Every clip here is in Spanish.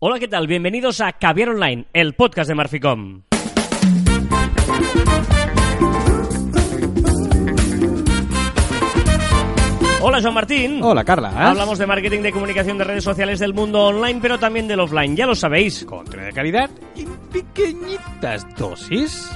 Hola, ¿qué tal? Bienvenidos a Caviar Online, el podcast de Marficom. Hola, Joan Martín. Hola, Carla. Hablamos de marketing de comunicación de redes sociales del mundo online, pero también del offline, ya lo sabéis. Contra de calidad en pequeñitas dosis.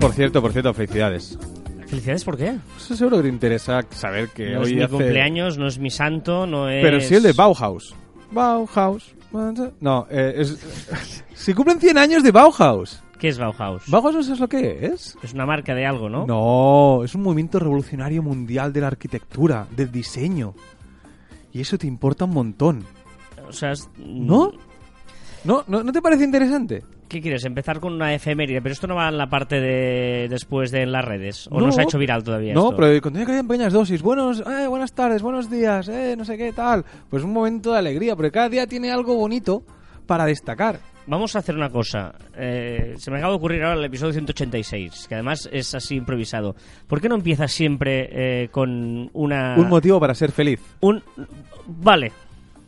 Por cierto, por cierto, felicidades. Felicidades, ¿por qué? Pues seguro que te interesa saber que No hoy es mi hace- cumpleaños, no es mi santo, no es... Pero sí el de Bauhaus. Bauhaus. No, eh, es... si cumplen 100 años de Bauhaus. ¿Qué es Bauhaus? ¿Bauhaus no sabes lo que es? es una marca de algo, ¿no? No, es un movimiento revolucionario mundial de la arquitectura, del diseño. Y eso te importa un montón. O sea, es- ¿No? ¿No, no, ¿no te parece interesante? ¿Qué quieres? Empezar con una efeméride, pero esto no va en la parte de después de en las redes. ¿O No. se ha hecho viral todavía No, esto? pero contenido que hay en pequeñas dosis. Buenos, eh, buenas tardes, buenos días, eh, no sé qué tal. Pues un momento de alegría, porque cada día tiene algo bonito para destacar. Vamos a hacer una cosa. Eh, se me acaba de ocurrir ahora el episodio 186, que además es así improvisado. ¿Por qué no empiezas siempre eh, con una... Un motivo para ser feliz. un- Vale,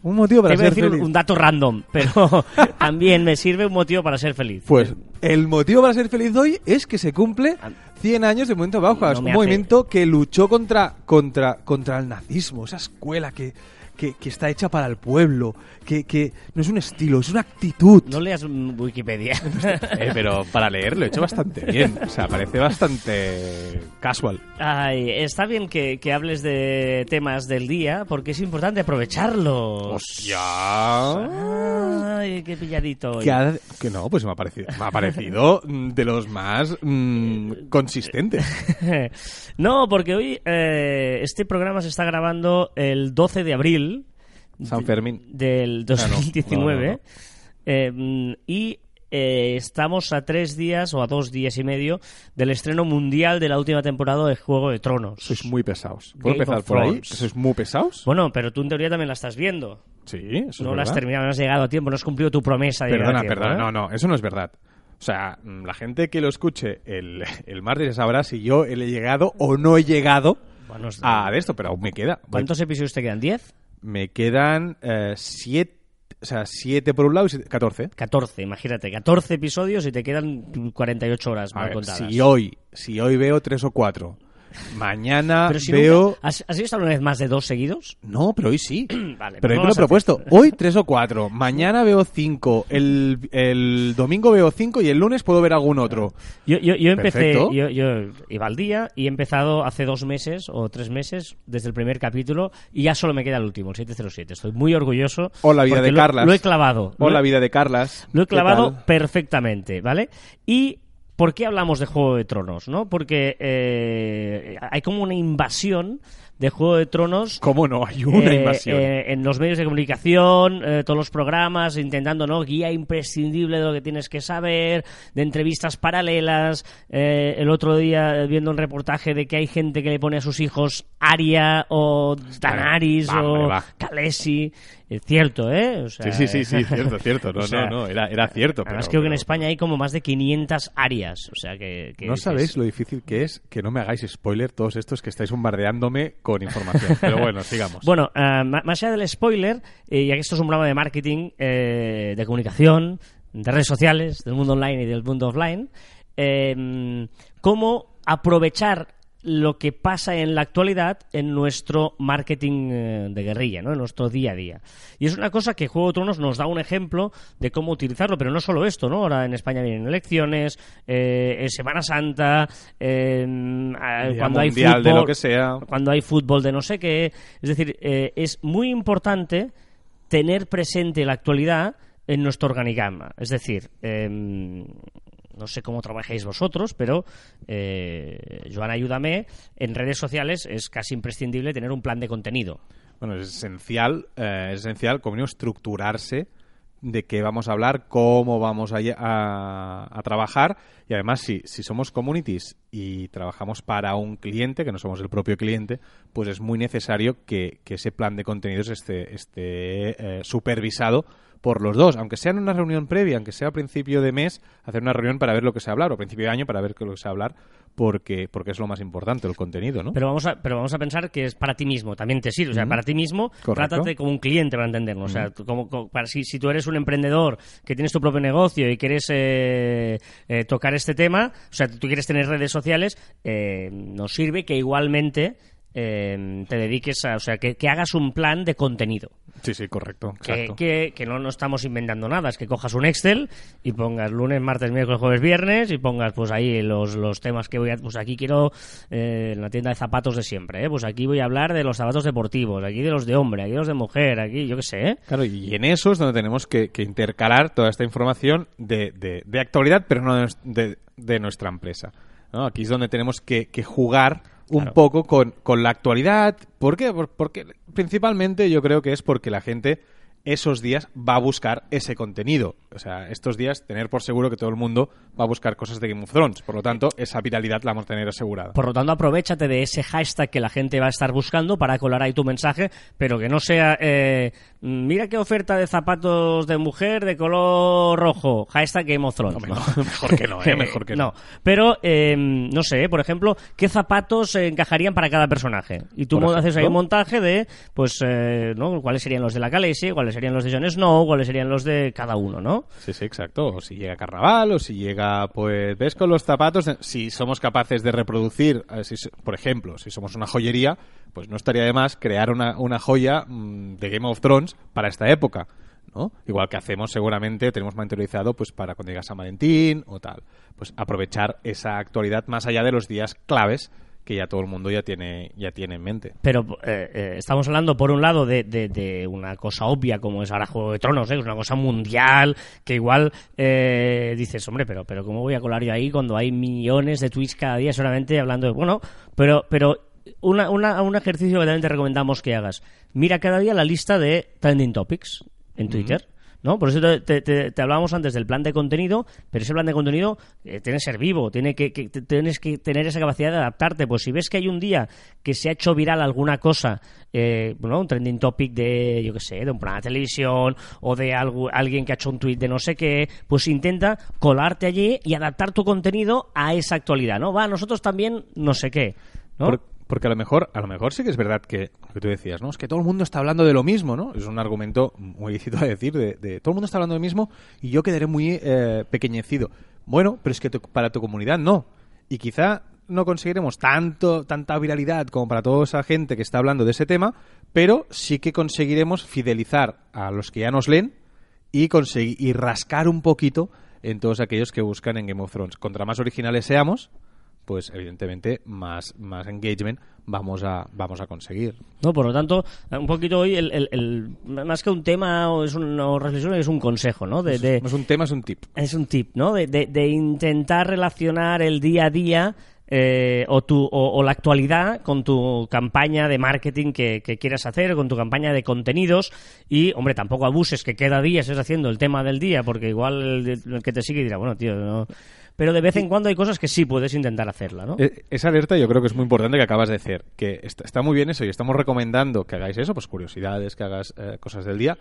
Un motivo te para iba a ser decir un, feliz. un dato random, pero también me sirve un motivo para ser feliz. Pues el motivo para ser feliz hoy es que se cumple Ah. 100 años del movimiento Bauhaus, No un hace- movimiento que luchó contra, contra, contra el nazismo, esa escuela que, que, que está hecha para el pueblo, que, que no es un estilo, es una actitud. No leas mm, Wikipedia. Eh, pero para leer lo he hecho bastante bien, o sea, parece bastante casual. Ay, está bien que, que hables de temas del día, porque es importante aprovecharlos. ¡Hostia! Ay, qué pilladito. hoy. Que, ha- que no, pues me ha parecido, me ha parecido mm, de los más mm, consistentes. no, porque hoy eh, este programa se está grabando el 12 de abril San Fermín. del Ah, no. 2019 No, no, no. eh, mm, y eh, estamos a tres días o a dos días y medio del estreno mundial de la última temporada de Juego de Tronos. Sois muy pesados. ¿Puedo Game empezar por ahí? Thrones. ¿Que ¿Sois muy pesados? Bueno, pero tú en teoría también la estás viendo. Sí, eso no es la has verdad. terminado, no has llegado a tiempo, no has cumplido tu promesa de llegar Perdona, a tiempo, perdona, ¿eh? no, no, eso no es verdad. O sea, mm, la gente que lo escuche el, el martes sabrá si yo he llegado o no he llegado Bueno, es- a de esto, pero aún me queda. ¿Cuántos episodios te quedan? ¿10? Me quedan eh, siete, o sea, siete por un lado y siete- 14. 14, imagínate, 14 episodios y te quedan 48 horas A mal ver, contadas. si hoy, si hoy veo tres o cuatro, mañana Pero si veo... nunca- ¿Has, ¿Has visto alguna vez más de dos seguidos? No, pero hoy sí. Vale, Pero pues hoy me lo he propuesto. Hoy tres o cuatro. Mañana veo cinco. El, el domingo veo cinco y el lunes puedo ver algún otro. Yo, yo, yo empecé, yo, yo iba al día y he empezado hace dos meses o tres meses desde el primer capítulo y ya solo me queda el último, el 707. Estoy muy orgulloso. O la vida de Carlas. Lo he clavado. O la vida de Carlas. Lo he ¿Qué clavado perfectamente, ¿vale? Y ¿por qué hablamos de Juego de Tronos? ¿no? Porque eh, hay como una invasión de Juego de Tronos ¿Cómo no? Hay una eh, invasión. eh, en los medios de comunicación, eh, todos los programas, intentando, ¿no? Guía imprescindible de lo que tienes que saber, de entrevistas paralelas. eh, el otro día viendo un reportaje de que hay gente que le pone a sus hijos Aria o Danaris va, o va. Khaleesi. Es cierto, ¿eh? O sea, Sí, sí, sí, sí, cierto, cierto. No, o sea, no, no, era, era cierto. Además pero- creo que en pero- España hay como más de 500 Arias. O sea que... que No sabéis lo difícil que es que no me hagáis spoiler todos estos que estáis bombardeándome con información. Pero bueno, sigamos. Bueno, eh, más allá del spoiler, eh, ya que esto es un programa de marketing, eh, de comunicación, de redes sociales, del mundo online y del mundo offline, eh, cómo aprovechar lo que pasa en la actualidad en nuestro marketing eh, de guerrilla, ¿no? en nuestro día a día. Y es una cosa que Juego de Tronos nos da un ejemplo de cómo utilizarlo, pero no solo esto, ¿no? Ahora en España vienen elecciones, eh, en Semana Santa, eh, cuando hay fútbol, de lo que sea. cuando hay fútbol de no sé qué. Es decir, eh, es muy importante tener presente la actualidad en nuestro organigrama. Es decir, em, no sé cómo trabajáis vosotros, pero eh, Joan, ayúdame. En redes sociales es casi imprescindible tener un plan de contenido. Bueno, es esencial, eh, es esencial, como mínimo, estructurarse de qué vamos a hablar, cómo vamos a, a- a trabajar y además si, si somos communities y trabajamos para un cliente, que no somos el propio cliente, pues es muy necesario que, que ese plan de contenidos esté, esté eh, supervisado por los dos, aunque sea en una reunión previa, aunque sea a principio de mes, hacer una reunión para ver lo que se va a hablar, o a principio de año para ver lo que se va a hablar, porque, porque es lo más importante, el contenido, ¿no? Pero vamos a, pero vamos a pensar que es para ti mismo, también te sirve. O sea, para ti mismo, Correcto. trátate como un cliente para entenderlo. O sea, tú como, como- para, si, si tú eres un emprendedor que tienes tu propio negocio y quieres eh, eh, tocar este tema, o sea, tú quieres tener redes sociales, eh, nos sirve que igualmente eh, te dediques a, o sea, que, que hagas un plan de contenido. Sí, sí, correcto. Que, que, que no, no estamos inventando nada, es que cojas un Excel y pongas lunes, martes, miércoles, jueves, viernes y pongas pues ahí los, los temas que voy a... Pues aquí quiero eh, en la tienda de zapatos de siempre, ¿eh? pues aquí voy a hablar de los zapatos deportivos, aquí de los de hombre, aquí de los de mujer, aquí yo qué sé, ¿eh? Claro, y en eso es donde tenemos que, intercalar toda esta información de, de- de actualidad, pero no de, de- nuestra empresa. ¿no? Aquí es donde tenemos que, que un poco con, con la actualidad. ¿Por qué? Por- porque principalmente yo creo que es porque la gente esos días va a buscar ese contenido. O sea, estos días tener por seguro que todo el mundo va a buscar cosas de Game of Thrones. Por lo tanto, esa viralidad la vamos a tener asegurada. Por lo tanto, aprovechate de ese hashtag que la gente va a estar buscando para colar ahí tu mensaje, pero que no sea, eh, mira qué oferta de zapatos de mujer de color rojo, hashtag Game of Thrones. ¿no? no, mejor que no, ¿eh? Mejor que no. pero eh, no sé, por ejemplo, ¿qué zapatos encajarían para cada personaje? Y tú haces ahí un montaje de, pues, eh, ¿no? ¿Cuáles serían los de la Khaleesi? ¿Cuáles serían los de Jon Snow? ¿Cuáles serían los de cada uno, no? Sí, sí, exacto. O si llega carnaval, o si llega, pues, ves con los zapatos, eh, si somos capaces de reproducir, eh, si por ejemplo, si somos una joyería, pues no estaría de más crear una, una joya mm, de Game of Thrones para esta época. ¿no? Igual que hacemos seguramente, tenemos mentorizado pues para cuando llega San Valentín o tal. Pues aprovechar esa actualidad más allá de los días claves que ya todo el mundo ya tiene, ya tiene en mente. Pero eh, eh, estamos hablando, por un lado, de, de- de una cosa obvia como es ahora Juego de Tronos, ¿eh? es una cosa mundial, que igual eh, dices, hombre, pero, pero ¿cómo voy a colar yo ahí cuando hay millones de tweets cada día solamente hablando de... Bueno, pero, pero una, una- un ejercicio que también te recomendamos que hagas. Mira cada día la lista de trending topics en Twitter. ¿No? Por eso te, hablábamos antes del plan de contenido, pero ese plan de contenido eh, tiene que ser vivo, tiene que, que- tienes que tener esa capacidad de adaptarte. Pues si ves que hay un día que se ha hecho viral alguna cosa, eh, bueno, un trending topic de, yo qué sé, de un programa de televisión o de algo, alguien que ha hecho un tweet de no sé qué, pues intenta colarte allí y adaptar tu contenido a esa actualidad, ¿no? Va, nosotros también no sé qué, ¿no? Porque a lo mejor, a lo mejor sí que es verdad que lo que tú decías, ¿no? Es que todo el mundo está hablando de lo mismo, ¿no? Es un argumento muy lícito a decir de, de todo el mundo está hablando de lo mismo y yo quedaré muy eh, pequeñecido. Bueno, pero es que tu- para tu comunidad no. Y quizá no conseguiremos tanto, tanta viralidad como para toda esa gente que está hablando de ese tema, pero sí que conseguiremos fidelizar a los que ya nos leen y conseguir y rascar un poquito en todos aquellos que buscan en Game of Thrones. Contra más originales seamos, pues evidentemente más, más engagement vamos a, vamos a conseguir. ¿no? Por lo tanto, un poquito hoy, el, el- el- más que un tema o es una reflexión, es un consejo, ¿no? De, es un tema, es un tip. es un tip, ¿no? De, de- de intentar relacionar el día a día eh, o, tu, o, o la actualidad con tu campaña de marketing que, que quieras hacer, con tu campaña de contenidos y, hombre, tampoco abuses que cada día estés haciendo el tema del día, porque igual el, el que te sigue dirá, bueno, tío, no... Pero de vez en cuando hay cosas que sí puedes intentar hacerla, ¿no? Eh, Esa alerta yo creo que es muy importante que acabas de hacer. Que está, está muy bien eso y estamos recomendando que hagáis eso, pues curiosidades, que hagas eh, cosas del día.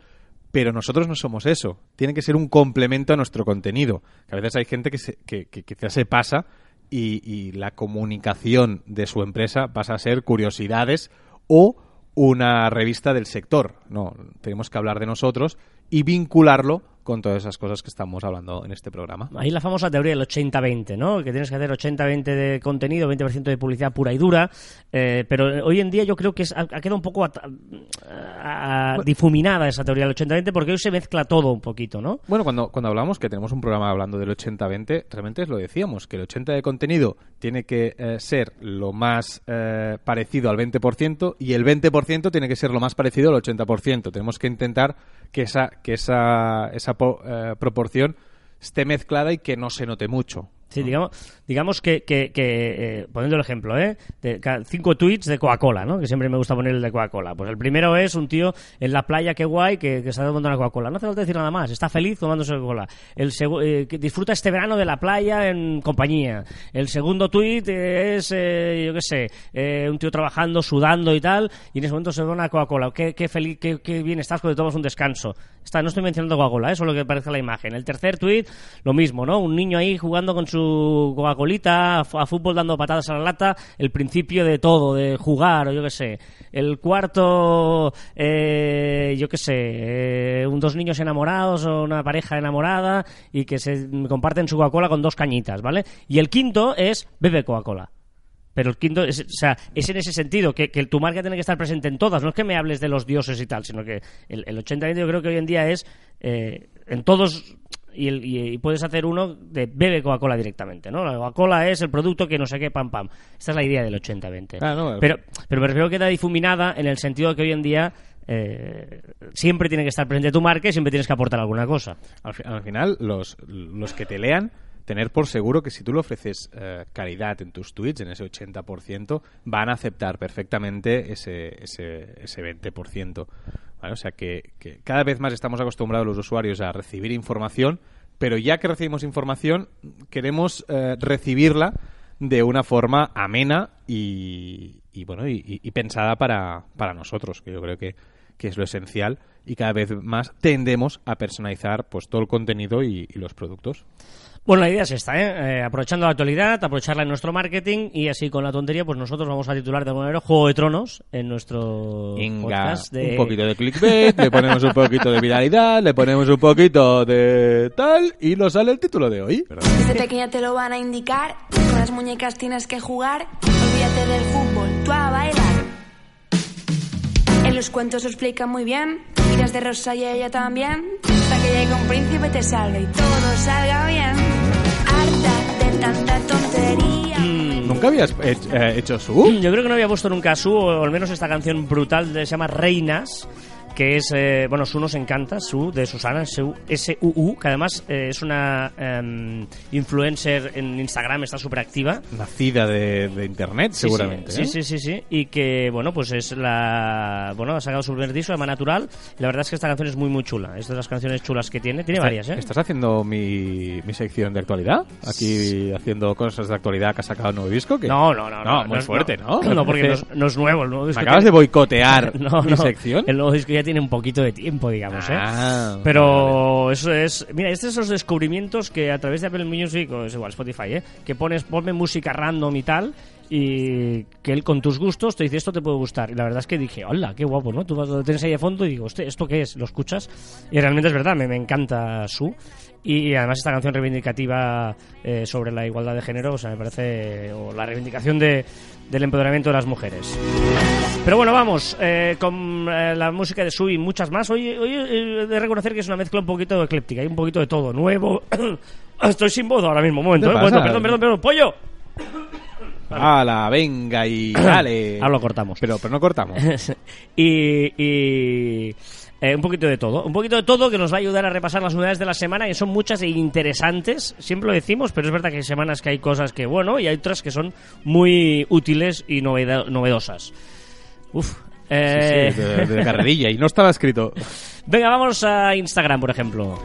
Pero nosotros no somos eso. Tiene que ser un complemento a nuestro contenido. Que a veces hay gente que, se, que, que quizás se pasa y, y la comunicación de su empresa pasa a ser curiosidades o una revista del sector. No, tenemos que hablar de nosotros y vincularlo con todas esas cosas que estamos hablando en este programa. Ahí la famosa teoría del 80-20, ¿no? Que tienes que hacer 80-20 de contenido, 20% de publicidad pura y dura. eh, pero hoy en día yo creo que es- ha, ha quedado un poco at- a- a- difuminada esa teoría del 80-20 porque hoy se mezcla todo un poquito, ¿no? Bueno, cuando, cuando hablamos que tenemos un programa hablando del 80-20, realmente lo decíamos, que el 80% de contenido tiene que eh, ser lo más eh, parecido al 20% y el 20% tiene que ser lo más parecido al 80%. Tenemos que intentar que esa, que esa, esa po- eh, proporción esté mezclada y que no se note mucho. Sí, digamos, digamos que, que, eh, poniendo el ejemplo, ¿eh? Cinco tweets de Coca-Cola, ¿no? Que siempre me gusta poner el de Coca-Cola. Pues el primero es un tío en la playa, qué guay, que, que está tomando una Coca-Cola. No hace falta decir nada más, está feliz tomándose Coca-Cola. El eh, que disfruta este verano de la playa en compañía. El segundo tweet es, eh, yo qué sé, eh, un tío trabajando, sudando y tal, y en ese momento se ve una Coca-Cola. Qué, qué feliz, qué, qué bien estás cuando tomas un descanso. Está, no estoy mencionando Coca-Cola, eso es lo que parece la imagen. El tercer tweet, lo mismo, ¿no? Un niño ahí jugando con su Coca-Colita, a, fu- a fútbol dando patadas a la lata, el principio de todo, de jugar, o yo qué sé. El cuarto, eh, yo qué sé, eh, un, dos niños enamorados o una pareja enamorada y que se comparten su Coca-Cola con dos cañitas, ¿vale? Y el quinto es bebe Coca-Cola. Pero el quinto, es, o sea, es en ese sentido, que, que tu marca tiene que estar presente en todas. No es que me hables de los dioses y tal, sino que el, el 80-20 yo creo que hoy en día es eh, en todos. Y, el- y- puedes hacer uno de bebe Coca-Cola directamente, ¿no? La Coca-Cola es el producto que no sé qué, pam, pam. Esta es la idea del 80-20. Ah, no, pero, pero me refiero que queda difuminada en el sentido de que hoy en día eh, siempre tiene que estar presente tu marca y siempre tienes que aportar alguna cosa. Al, fi- al final, los, los que te lean, tener por seguro que si tú le ofreces eh, caridad en tus tweets, en ese 80%, van a aceptar perfectamente ese, ese, ese 20%. O sea que, que cada vez más estamos acostumbrados los usuarios a recibir información, pero ya que recibimos información, queremos eh, recibirla de una forma amena y, y, bueno y, y- pensada para, para nosotros, que yo creo que, que es lo esencial y cada vez más tendemos a personalizar pues todo el contenido y los productos. Bueno, la idea es esta, ¿eh? Eh, aprovechando la actualidad, aprovecharla en nuestro marketing y así con la tontería, pues nosotros vamos a titular de alguna manera Juego de Tronos en nuestro Venga, podcast de... un poquito de clickbait, le ponemos un poquito de viralidad, le ponemos un poquito de tal y nos sale el título de hoy. Desde pequeña te lo van a indicar. Con las muñecas tienes que jugar. Olvídate del fútbol, tú a bailar. En los cuentos se explica muy bien. Miras de rosa y ella también. Hasta que llegue un príncipe te salve y todo salga bien. ¿Nunca habías hech- eh, hecho su? Yo creo que no había puesto nunca Su, o al menos esta canción brutal de, se llama Reinas, que es, eh, bueno, Su nos encanta, Su, de Susana, Su, S-U-U, que además eh, es una em, influencer en Instagram, está súper activa. Nacida de, de internet, Sí, seguramente. Sí, ¿eh? sí, sí, sí. Y que, bueno, pues es la. Bueno, ha sacado su primer disco, llama Natural. La verdad es que esta canción es muy, muy chula. Es de las canciones chulas que tiene. Tiene varias, ¿eh? ¿Estás haciendo mi, mi sección de actualidad? Aquí haciendo cosas de actualidad que ha sacado un nuevo disco. que- No, no, no. No, muy es- fuerte, ¿no? No, porque no es, no es nuevo. El nuevo ¿Me disco acabas de tiene- boicotear No, mi no. sección? El nuevo disco ya tiene un poquito de tiempo, digamos, ¿eh? Ah, Pero eso es. Mira, estos son los descubrimientos que a través de Apple Music, o es igual, Spotify, ¿eh? Que pones, ponme música random y tal. Y que él con tus gustos te dice esto te puede gustar. Y la verdad es que dije, hola, qué guapo, ¿no? Tú vas- lo tienes ahí de fondo y digo, "Hostia, ¿esto qué es? ¿Lo escuchas? Y realmente es verdad, me, me encanta su. Y además esta canción reivindicativa eh, sobre la igualdad de género, o sea, me parece. o la reivindicación de, del empoderamiento de las mujeres. Pero bueno, vamos, eh, con eh, la música de Su y muchas más. Hoy, hoy eh, he de reconocer que es una mezcla un poquito ecléptica, hay un poquito de todo, nuevo. Estoy sin voz ahora mismo, un momento, ¿Qué eh, pasa? perdón, perdón, perdón, pollo. ¡Hala, venga y dale! Ahora lo cortamos. Pero, pero no cortamos. y y, eh, un poquito de todo. Un poquito de todo que nos va a ayudar a repasar las novedades de la semana, que son muchas e interesantes. Siempre lo decimos, pero es verdad que hay semanas que hay cosas que, bueno, y hay otras que son muy útiles y novedosas. Uf. Sí, eh, sí, de, de carrerilla. Y no estaba escrito. Venga, vamos a Instagram, por ejemplo.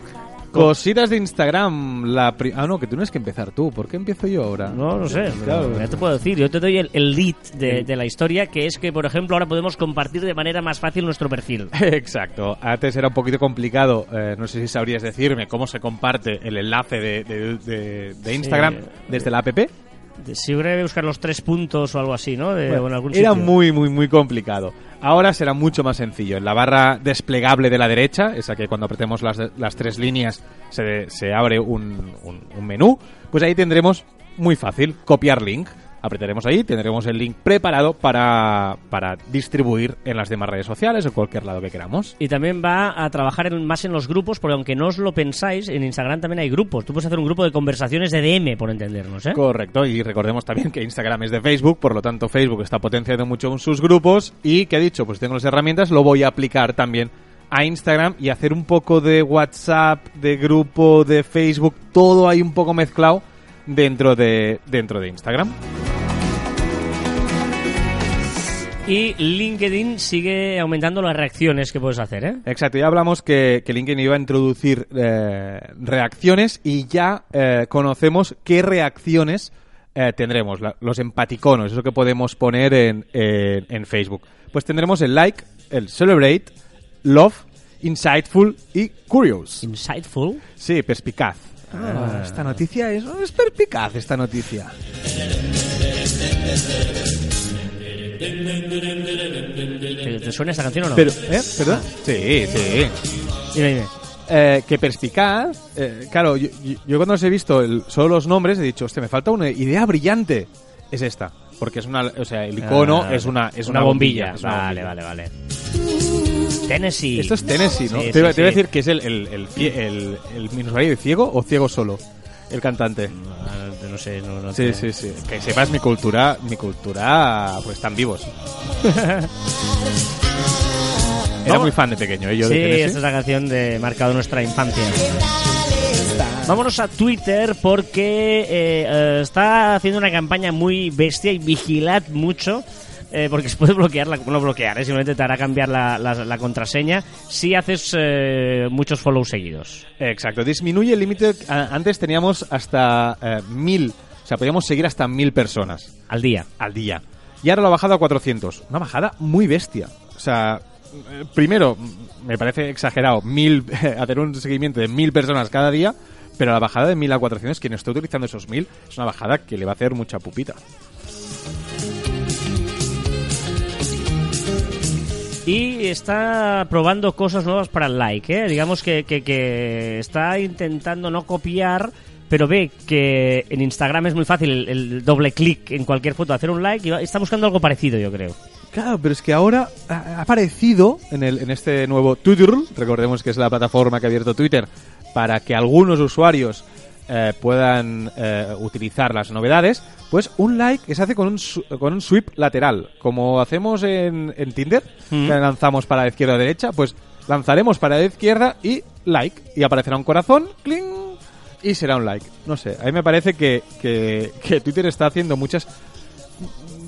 Cositas de Instagram. La pri- ah, no, que tienes que empezar tú. ¿Por qué empiezo yo ahora? No, no sé, Claro. ya te puedo decir. Yo te doy el, el lead de, de la historia, que es que, por ejemplo, ahora podemos compartir de manera más fácil nuestro perfil. Exacto. Antes era un poquito complicado. eh, no sé si sabrías decirme cómo se comparte el enlace de, de- de- Instagram Sí. desde la app. Si hubiera que buscar los tres puntos o algo así, ¿no? De, Bueno, en algún era sitio. muy, muy, muy complicado. Ahora será mucho más sencillo. En la barra desplegable de la derecha, esa que cuando apretemos las, las tres líneas se, se abre un, un- un menú, pues ahí tendremos muy fácil copiar link. Apretaremos ahí, tendremos el link preparado para, para distribuir en las demás redes sociales o cualquier lado que queramos. Y también va a trabajar en- más en los grupos, porque aunque no os lo pensáis, en Instagram también hay grupos. Tú puedes hacer un grupo de conversaciones de DM, por entendernos, ¿eh? Correcto, y recordemos también que Instagram es de Facebook, por lo tanto Facebook está potenciando mucho en sus grupos y que ha dicho, pues tengo las herramientas, lo voy a aplicar también a Instagram y hacer un poco de WhatsApp, de grupo, de Facebook, todo ahí un poco mezclado dentro de, dentro de Instagram. Y LinkedIn sigue aumentando las reacciones que puedes hacer, ¿eh? Exacto, ya hablamos que, que LinkedIn iba a introducir eh, reacciones y ya eh, conocemos qué reacciones eh, tendremos, la- los empaticonos, eso que podemos poner en, en- en Facebook. Pues tendremos el like, el celebrate, love, insightful y curious. Insightful. Sí, perspicaz. Ah, esta noticia es, es perspicaz, esta noticia. ¿Te, te suena esta canción o no? Pero, ¿eh? ¿Perdón? Sí, sí. Dime, dime. Eh, que perspicaz, eh, claro, yo, cuando os he visto el- solo los nombres he dicho, hostia, me falta una idea brillante. Es esta, porque es una, o sea, el icono Ah, es una, es una bombilla. es una vale, bombilla. vale, vale. Tennessee. Esto es Tennessee, ¿no? Sí, te, sí, te iba a decir que es el, el, el, el, el minusválido ciego o ciego solo, el cantante. Ah, no sé, no, no Sí, sí, sí. Que sepas mi cultura, mi cultura, pues están vivos. Era muy fan de pequeño, ¿eh? Yo Sí, de Tennessee. esta es la canción de marcado nuestra infancia. Vámonos a Twitter porque eh, eh, está haciendo una campaña muy bestia y vigilad mucho. Eh, porque se puede bloquear, la, no bloquear, eh, simplemente te hará cambiar la, la- la contraseña si haces eh, muchos follows seguidos. Exacto, disminuye el límite. Antes teníamos hasta eh, mil, o sea, podíamos seguir hasta mil personas Al día. al día. Y ahora lo ha bajado a 400. Una bajada muy bestia. O sea, eh, primero, me parece exagerado mil, hacer un seguimiento de mil personas cada día, pero la bajada de mil a 400, quien esté utilizando esos mil, es una bajada que le va a hacer mucha pupita. Y está probando cosas nuevas para el like, ¿eh? Digamos que, que, que está intentando no copiar, pero ve que en Instagram es muy fácil el, el doble clic en cualquier foto, hacer un like y está buscando algo parecido, yo creo. Claro, pero es que ahora ha ha aparecido en, el, en este nuevo Twitter, recordemos que es la plataforma que ha abierto Twitter para que algunos usuarios eh, puedan eh, utilizar las novedades, pues un like que se hace con un, su- con un sweep lateral, como hacemos en, en Tinder, Mm. que lanzamos para la izquierda o derecha, pues lanzaremos para la izquierda y like, y aparecerá un corazón, cling, y será un like. No sé, a mí me parece que, que, que Twitter está haciendo muchas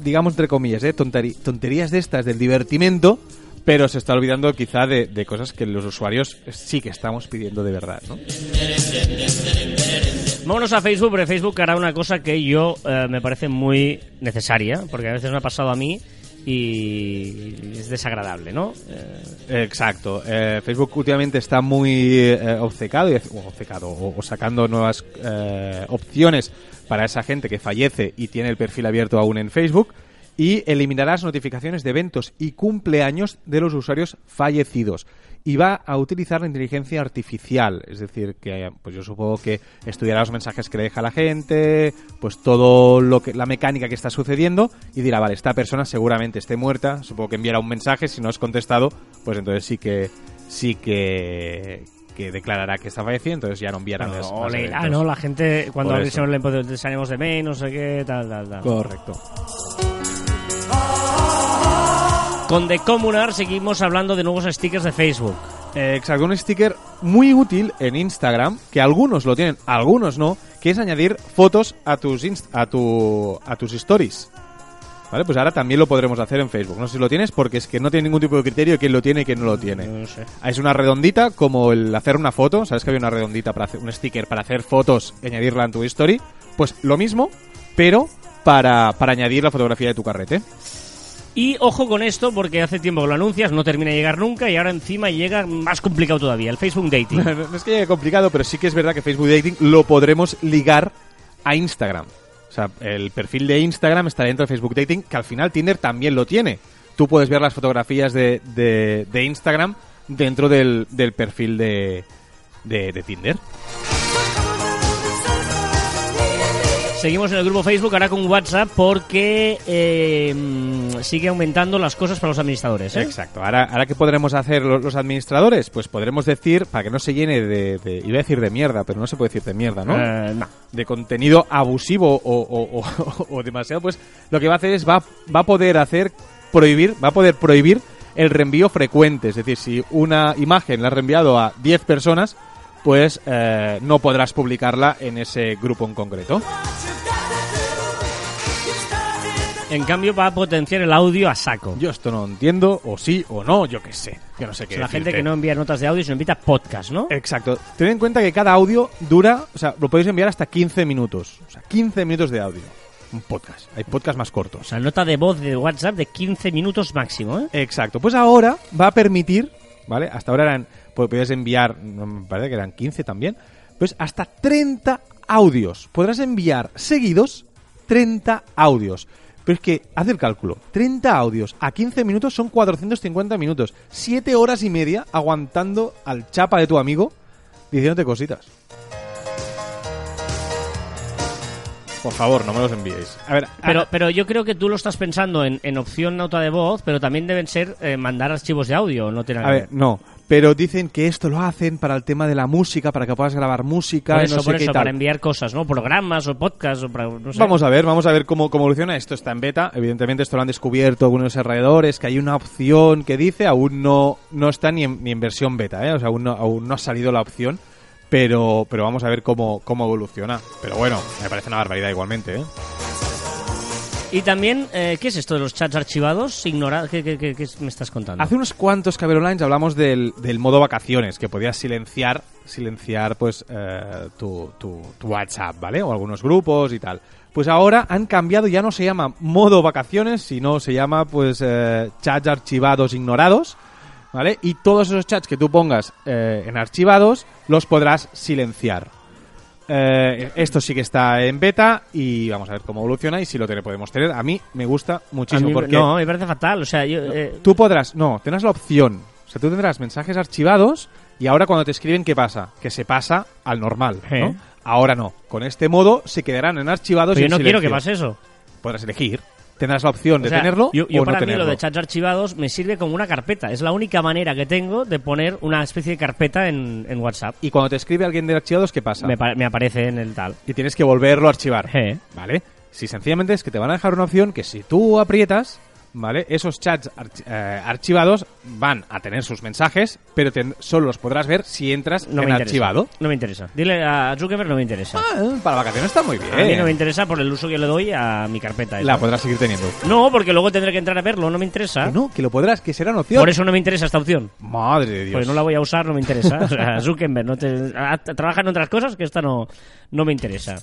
digamos entre comillas, ¿eh? Tonterías de estas del divertimento, pero se está olvidando quizá de, de cosas que los usuarios sí que estamos pidiendo de verdad, ¿no? Vámonos a Facebook, porque Facebook hará una cosa que yo eh, me parece muy necesaria, porque a veces me ha pasado a mí y es desagradable, ¿no? Eh, Exacto. Eh, Facebook últimamente está muy obcecado, y, o, obcecado o, o sacando nuevas opciones para esa gente que fallece y tiene el perfil abierto aún en Facebook y eliminará las notificaciones de eventos y cumpleaños de los usuarios fallecidos. Y va a utilizar la inteligencia artificial, es decir, que pues yo supongo que estudiará los mensajes que le deja la gente, pues todo lo que la mecánica que está sucediendo y dirá, vale, esta persona seguramente esté muerta, supongo que enviará un mensaje, si no es contestado, pues entonces sí que sí que que declarará que está fallecido, entonces ya no enviará más, o más leerá, eventos. ¿no? La gente, cuando Por a eso. veces le les ánimos de menos, no sé qué, tal, tal, tal. Correcto. Con The Communar seguimos hablando de nuevos stickers de Facebook. Eh, exacto, un sticker muy útil en Instagram, que algunos lo tienen, algunos no, que es añadir fotos a tus inst- a tu a tus stories. ¿Vale? Pues ahora también lo podremos hacer en Facebook. No sé si lo tienes porque es que no tiene ningún tipo de criterio de quién lo tiene y quién no lo tiene. No sé. Es una redondita como el hacer una foto, ¿sabes que había una redondita para hacer un sticker para hacer fotos y añadirla en tu story? Pues lo mismo, pero para, para añadir la fotografía de tu carrete. Y ojo con esto, porque hace tiempo que lo anuncias, no termina de llegar nunca y ahora encima llega más complicado todavía, el Facebook Dating. No, no es que llegue complicado, pero sí que es verdad que Facebook Dating lo podremos ligar a Instagram. O sea, el perfil de Instagram está dentro de Facebook Dating, que al final Tinder también lo tiene. Tú puedes ver las fotografías de, de, de Instagram dentro del, del perfil de, de, de Tinder. Seguimos en el grupo Facebook, ahora con WhatsApp, porque eh, sigue aumentando las cosas para los administradores. ¿eh? Exacto. Ahora, ahora ¿qué podremos hacer los, los administradores? Pues podremos decir, para que no se llene de, de- Iba a decir de mierda, pero no se puede decir de mierda, ¿no? Eh, no. de contenido abusivo o, o- o- o demasiado, pues lo que va a hacer es va, va a poder hacer prohibir, va a poder prohibir el reenvío frecuente. Es decir, si una imagen la has reenviado a 10 personas, pues eh, no podrás publicarla en ese grupo en concreto. En cambio, va a potenciar el audio a saco. Yo esto no entiendo, o sí o no, yo qué sé. Yo no sé O qué sea, la gente que no envía notas de audio, sino envía podcast, ¿no? Exacto. Ten en cuenta que cada audio dura, o sea, lo podéis enviar hasta 15 minutos. O sea, 15 minutos de audio. Un podcast. Hay podcasts más O cortos. sea, nota de voz de WhatsApp de 15 minutos máximo, ¿eh? Exacto. Pues ahora va a permitir, ¿vale? Hasta ahora eran, pues podías enviar, me parece que eran 15 también, pues hasta 30 audios. Podrás enviar seguidos 30 audios. Pero es que, haz el cálculo, 30 audios a 15 minutos son 450 minutos. 7 horas y media aguantando al chapa de tu amigo diciéndote cositas. Por favor, no me los enviéis. A ver, Pero, a- pero yo creo que tú lo estás pensando en, en opción nota de voz, pero también deben ser eh, mandar archivos de audio, no tiene A ver, no. Pero dicen que esto lo hacen para el tema de la música, para que puedas grabar música, Por eso, no sé por qué eso, para enviar cosas, ¿no? Programas o podcasts o para, no sé. Vamos a ver, vamos a ver cómo, cómo evoluciona. Esto está en beta. Evidentemente esto lo han descubierto algunos desarrolladores, que hay una opción que dice, aún no, no está ni en, ni en versión beta, ¿eh? O sea, aún no, aún no ha salido la opción. Pero, pero vamos a ver cómo, cómo evoluciona. Pero bueno, me parece una barbaridad igualmente, ¿eh? Y también, eh, ¿qué es esto de los chats archivados? Ignora ¿Qué, me estás contando? Hace unos cuantos Caber Online hablamos del, del modo vacaciones, que podías silenciar, silenciar pues eh, tu, tu- tu WhatsApp, ¿vale? O algunos grupos y tal. Pues ahora han cambiado, ya no se llama modo vacaciones, sino se llama pues eh, chats archivados ignorados, ¿vale? Y todos esos chats que tú pongas eh, en archivados los podrás silenciar. Eh, esto sí que está en beta y vamos a ver cómo evoluciona y si lo te- podemos tener. A mí me gusta muchísimo mí- porque No, me parece fatal. O sea, yo... eh, Tú podrás, no, tendrás la opción. O sea, tú tendrás mensajes archivados y ahora cuando te escriben, ¿qué pasa? Que se pasa al normal, ¿no? Ahora no. Con este modo se quedarán en archivados pero y yo no quiero que pase eso. Podrás elegir. Tendrás la opción O de sea, tenerlo yo, yo o no para mí tenerlo. lo de chats archivados me sirve como una carpeta. Es la única manera que tengo de poner una especie de carpeta en, en WhatsApp. Y cuando te escribe alguien de archivados, ¿qué pasa? Me, me aparece en el tal. Y tienes que volverlo a archivar. Eh. ¿Vale? Si sencillamente es que te van a dejar una opción que si tú aprietas, ¿vale? Esos chats archi- eh, archivados van a tener sus mensajes, pero te- solo los podrás ver si entras No en me archivado. No me interesa. Dile a Zuckerberg no me interesa. Ah, para vacaciones está muy bien. A mí no me interesa por el uso que le doy a mi carpeta. esa. La podrás seguir teniendo. No, porque luego tendré que entrar a verlo, no me interesa. Que no, que lo podrás, que será una opción. Por eso no me interesa esta opción. Madre de Dios. Porque no la voy a usar, no me interesa. O sea, Zuckerberg, no te, a- trabaja en otras cosas que esta no, no me interesa.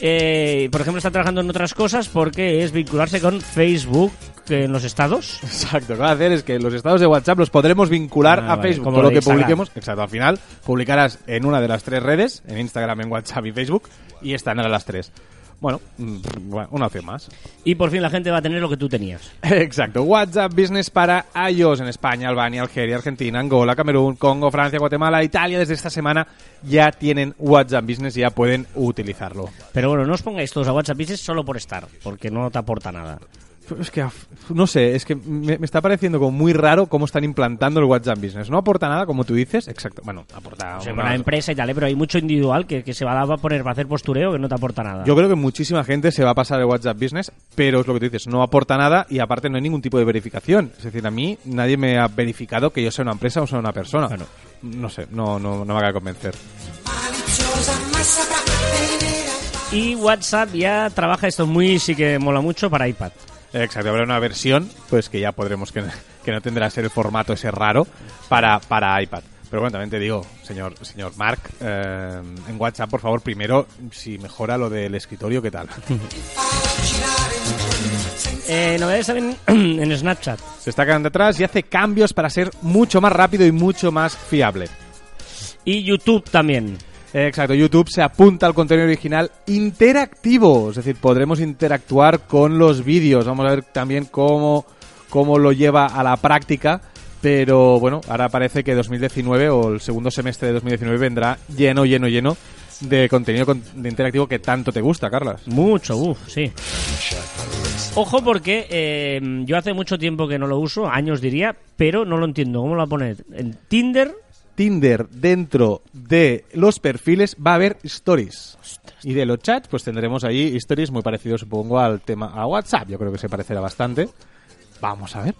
Eh, por ejemplo, está trabajando en otras cosas porque es vincularse con Facebook en los estados. Exacto, lo que va a hacer es que los estados de WhatsApp los podremos vincular Ah, a vale, Facebook. como lo que Instagram. publiquemos, exacto, al final publicarás en una de las tres redes, en Instagram, en WhatsApp y Facebook, y están en las tres. Bueno, mm, bueno, una opción más. Y por fin la gente va a tener lo que tú tenías. Exacto, WhatsApp Business para iOS en España, Albania, Algeria, Argentina, Angola, Camerún, Congo, Francia, Guatemala, Italia. Desde esta semana ya tienen WhatsApp Business y ya pueden utilizarlo. Pero bueno, no os pongáis todos a WhatsApp Business solo por estar, porque no te aporta nada. Es que, no sé, es que me, me está pareciendo como muy raro cómo están implantando el WhatsApp Business. No aporta nada, como tú dices. Exacto. Bueno, aporta. O sea, una- para empresa y tal, ¿eh? pero hay mucho individual que, que se va a poner para hacer postureo que no te aporta nada. Yo creo que muchísima gente se va a pasar el WhatsApp Business, pero es lo que tú dices, no aporta nada y aparte no hay ningún tipo de verificación. Es decir, a mí nadie me ha verificado que yo sea una empresa o sea una persona. Claro. No sé, no, no, no me acaba de convencer. Y WhatsApp ya trabaja esto muy, sí que mola mucho para iPad. Exacto, habrá una versión pues que ya podremos, que, que no tendrá ser el formato ese raro para, para iPad. Pero bueno, también te digo, señor, señor Mark, eh, en WhatsApp, por favor, primero, si mejora lo del escritorio, ¿qué tal? Eh, novedades también en Snapchat. Se está quedando atrás y hace cambios para ser mucho más rápido y mucho más fiable. Y YouTube también. Exacto, YouTube se apunta al contenido original interactivo, es decir, podremos interactuar con los vídeos. Vamos a ver también cómo, cómo lo lleva a la práctica, pero bueno, ahora parece que 2019 o el segundo semestre de 2019 vendrá lleno, lleno, lleno de contenido con- de interactivo que tanto te gusta, Carlas. Mucho, uff, sí. Ojo porque eh, yo hace mucho tiempo que no lo uso, años diría, pero no lo entiendo. ¿Cómo lo va a poner? En Tinder, Tinder dentro de los perfiles va a haber stories. Y de los chats, pues tendremos ahí stories muy parecidos, supongo, al tema a WhatsApp. Yo creo que se parecerá bastante. Vamos a ver.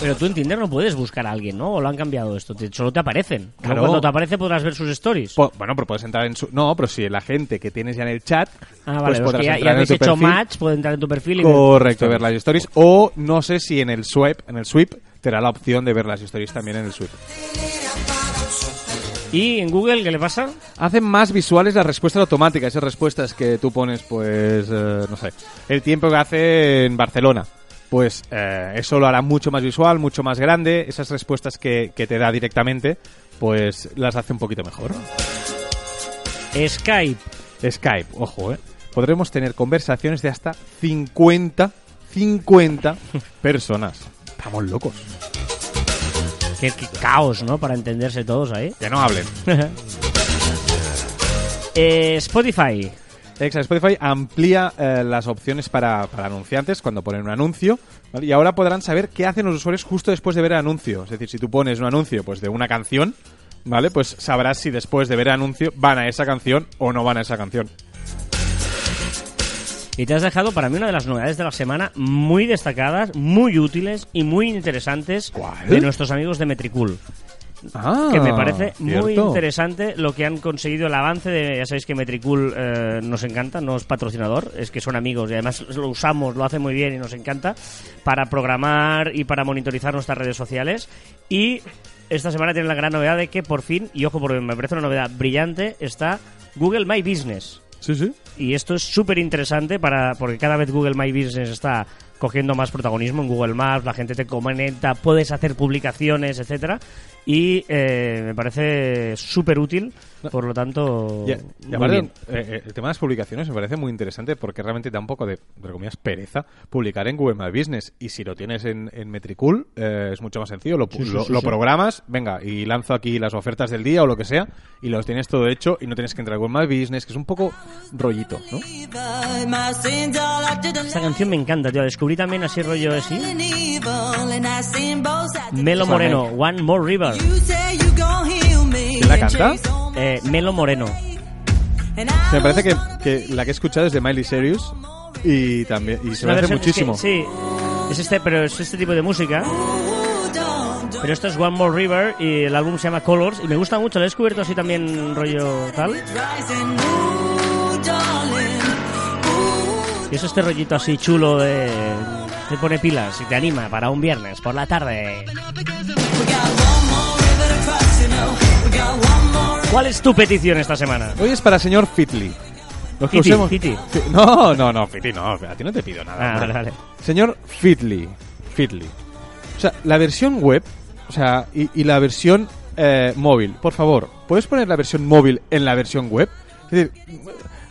Pero tú en Tinder no puedes buscar a alguien, ¿no? ¿O lo han cambiado esto? Te- solo te aparecen. Luego Claro. Cuando te aparece podrás ver sus stories. Po- bueno, pero puedes entrar en su... No, pero si la gente que tienes ya en el chat, ah, vale, pues podrás que ya, ya entrar en habéis tu hecho perfil. match pueden entrar en tu perfil y Correcto, ver las stories. O no sé si en el swipe, en el sweep, te da la opción de ver las stories también en el sweep. ¿Y en Google qué le pasa? Hacen más visuales las respuestas automáticas, esas respuestas que tú pones, pues, eh, no sé, el tiempo que hace en Barcelona. Pues eh, eso lo hará mucho más visual, mucho más grande. Esas respuestas que, que te da directamente, pues las hace un poquito mejor. Skype. Skype, ojo, ¿eh? Podremos tener conversaciones de hasta 50, 50 personas. Estamos locos. Qué, qué caos, ¿no? Para entenderse todos ahí. Ya no hablen. Eh, Spotify. Exacto, Spotify amplía eh, las opciones para, para anunciantes cuando ponen un anuncio ¿vale? y ahora podrán saber qué hacen los usuarios justo después de ver el anuncio. Es decir, si tú pones un anuncio pues de una canción, ¿vale? Pues sabrás si después de ver el anuncio van a esa canción o no van a esa canción. Y te has dejado para mí una de las novedades de la semana muy destacadas, muy útiles y muy interesantes ¿Cuál? de nuestros amigos de Metricool. Ah, que me parece muy cierto. interesante lo que han conseguido el avance de ya sabéis que Metricool eh, nos encanta no es patrocinador es que son amigos y además lo usamos lo hace muy bien y nos encanta para programar y para monitorizar nuestras redes sociales y esta semana tiene la gran novedad de que por fin y ojo porque me parece una novedad brillante está Google My Business Sí, sí. y esto es súper interesante para porque cada vez Google My Business está cogiendo más protagonismo en Google Maps, la gente te comenta, puedes hacer publicaciones, etcétera y eh, me parece súper útil, por lo tanto, Y, y muy aparte, bien. eh, eh, el tema de las publicaciones me parece muy interesante porque realmente da un poco de, entre comillas, pereza publicar en Google My Business. Y si lo tienes en, en Metricool, eh, es mucho más sencillo. Lo, Sí, lo- sí, lo sí. programas, venga, y lanzo aquí las ofertas del día o lo que sea, y los tienes todo hecho y no tienes que entrar a Google My Business, que es un poco rollito, ¿no? Esta canción me encanta, tío. Descubrí también así rollo así. Melo Moreno, One More River. ¿Quién la canta? Eh, Melo Moreno. Me parece que, que la que he escuchado es de Miley Cyrus y también y se me hace muchísimo. es que- sí, es este, pero es este tipo de música. Pero esto es One More River y el álbum se llama Colors y me gusta mucho. Lo he descubierto así también rollo tal. Y es este rollito así chulo de... Te pone pilas y te anima para un viernes por la tarde. ¿Cuál es tu petición esta semana? Hoy es para señor Fitly. Los Fiti, usemos- Fiti. Fi- No, no, no, Fitly no. A ti no te pido nada. Ah, vale, vale. Señor Fitly. Fitly. O sea, la versión web, o sea, y, y la versión eh, móvil. Por favor, ¿puedes poner la versión móvil en la versión web? Es decir,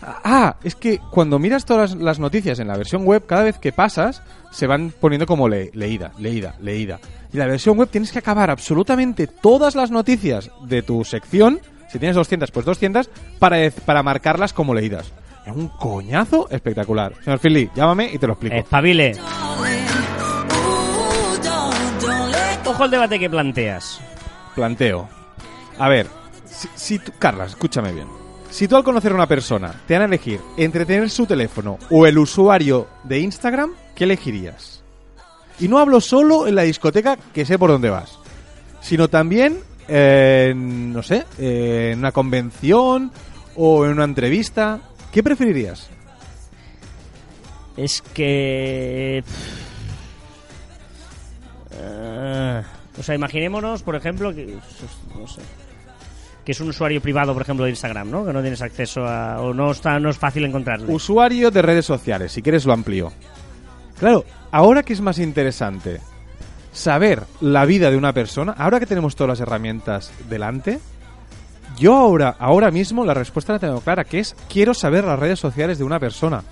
ah, es que cuando miras todas las, las noticias en la versión web, cada vez que pasas, se van poniendo como le- leída, leída, leída. Y la versión web tienes que acabar absolutamente todas las noticias de tu sección, si tienes 200, pues 200, para, para marcarlas como leídas. Es un coñazo espectacular. Señor Fitly, llámame y te lo explico. Espabile. Ojo al debate que planteas. planteo. A ver, si, si tú, Carla, escúchame bien. Si tú al conocer a una persona te dan a elegir entre tener su teléfono o el usuario de Instagram, ¿qué elegirías? Y no hablo solo en la discoteca, que sé por dónde vas, sino también, en, no sé, eh, en una convención o en una entrevista. ¿Qué preferirías? Es que... Eh, o sea, imaginémonos, por ejemplo, que... No sé. Que es un usuario privado, por ejemplo, de Instagram, ¿no? Que no tienes acceso a... O no, está, no es fácil encontrarle. Usuario de redes sociales, si quieres lo amplío. Claro, ahora que es más interesante saber la vida de una persona, ahora que tenemos todas las herramientas delante, yo ahora, ahora mismo la respuesta la tengo clara, que es quiero saber las redes sociales de una persona.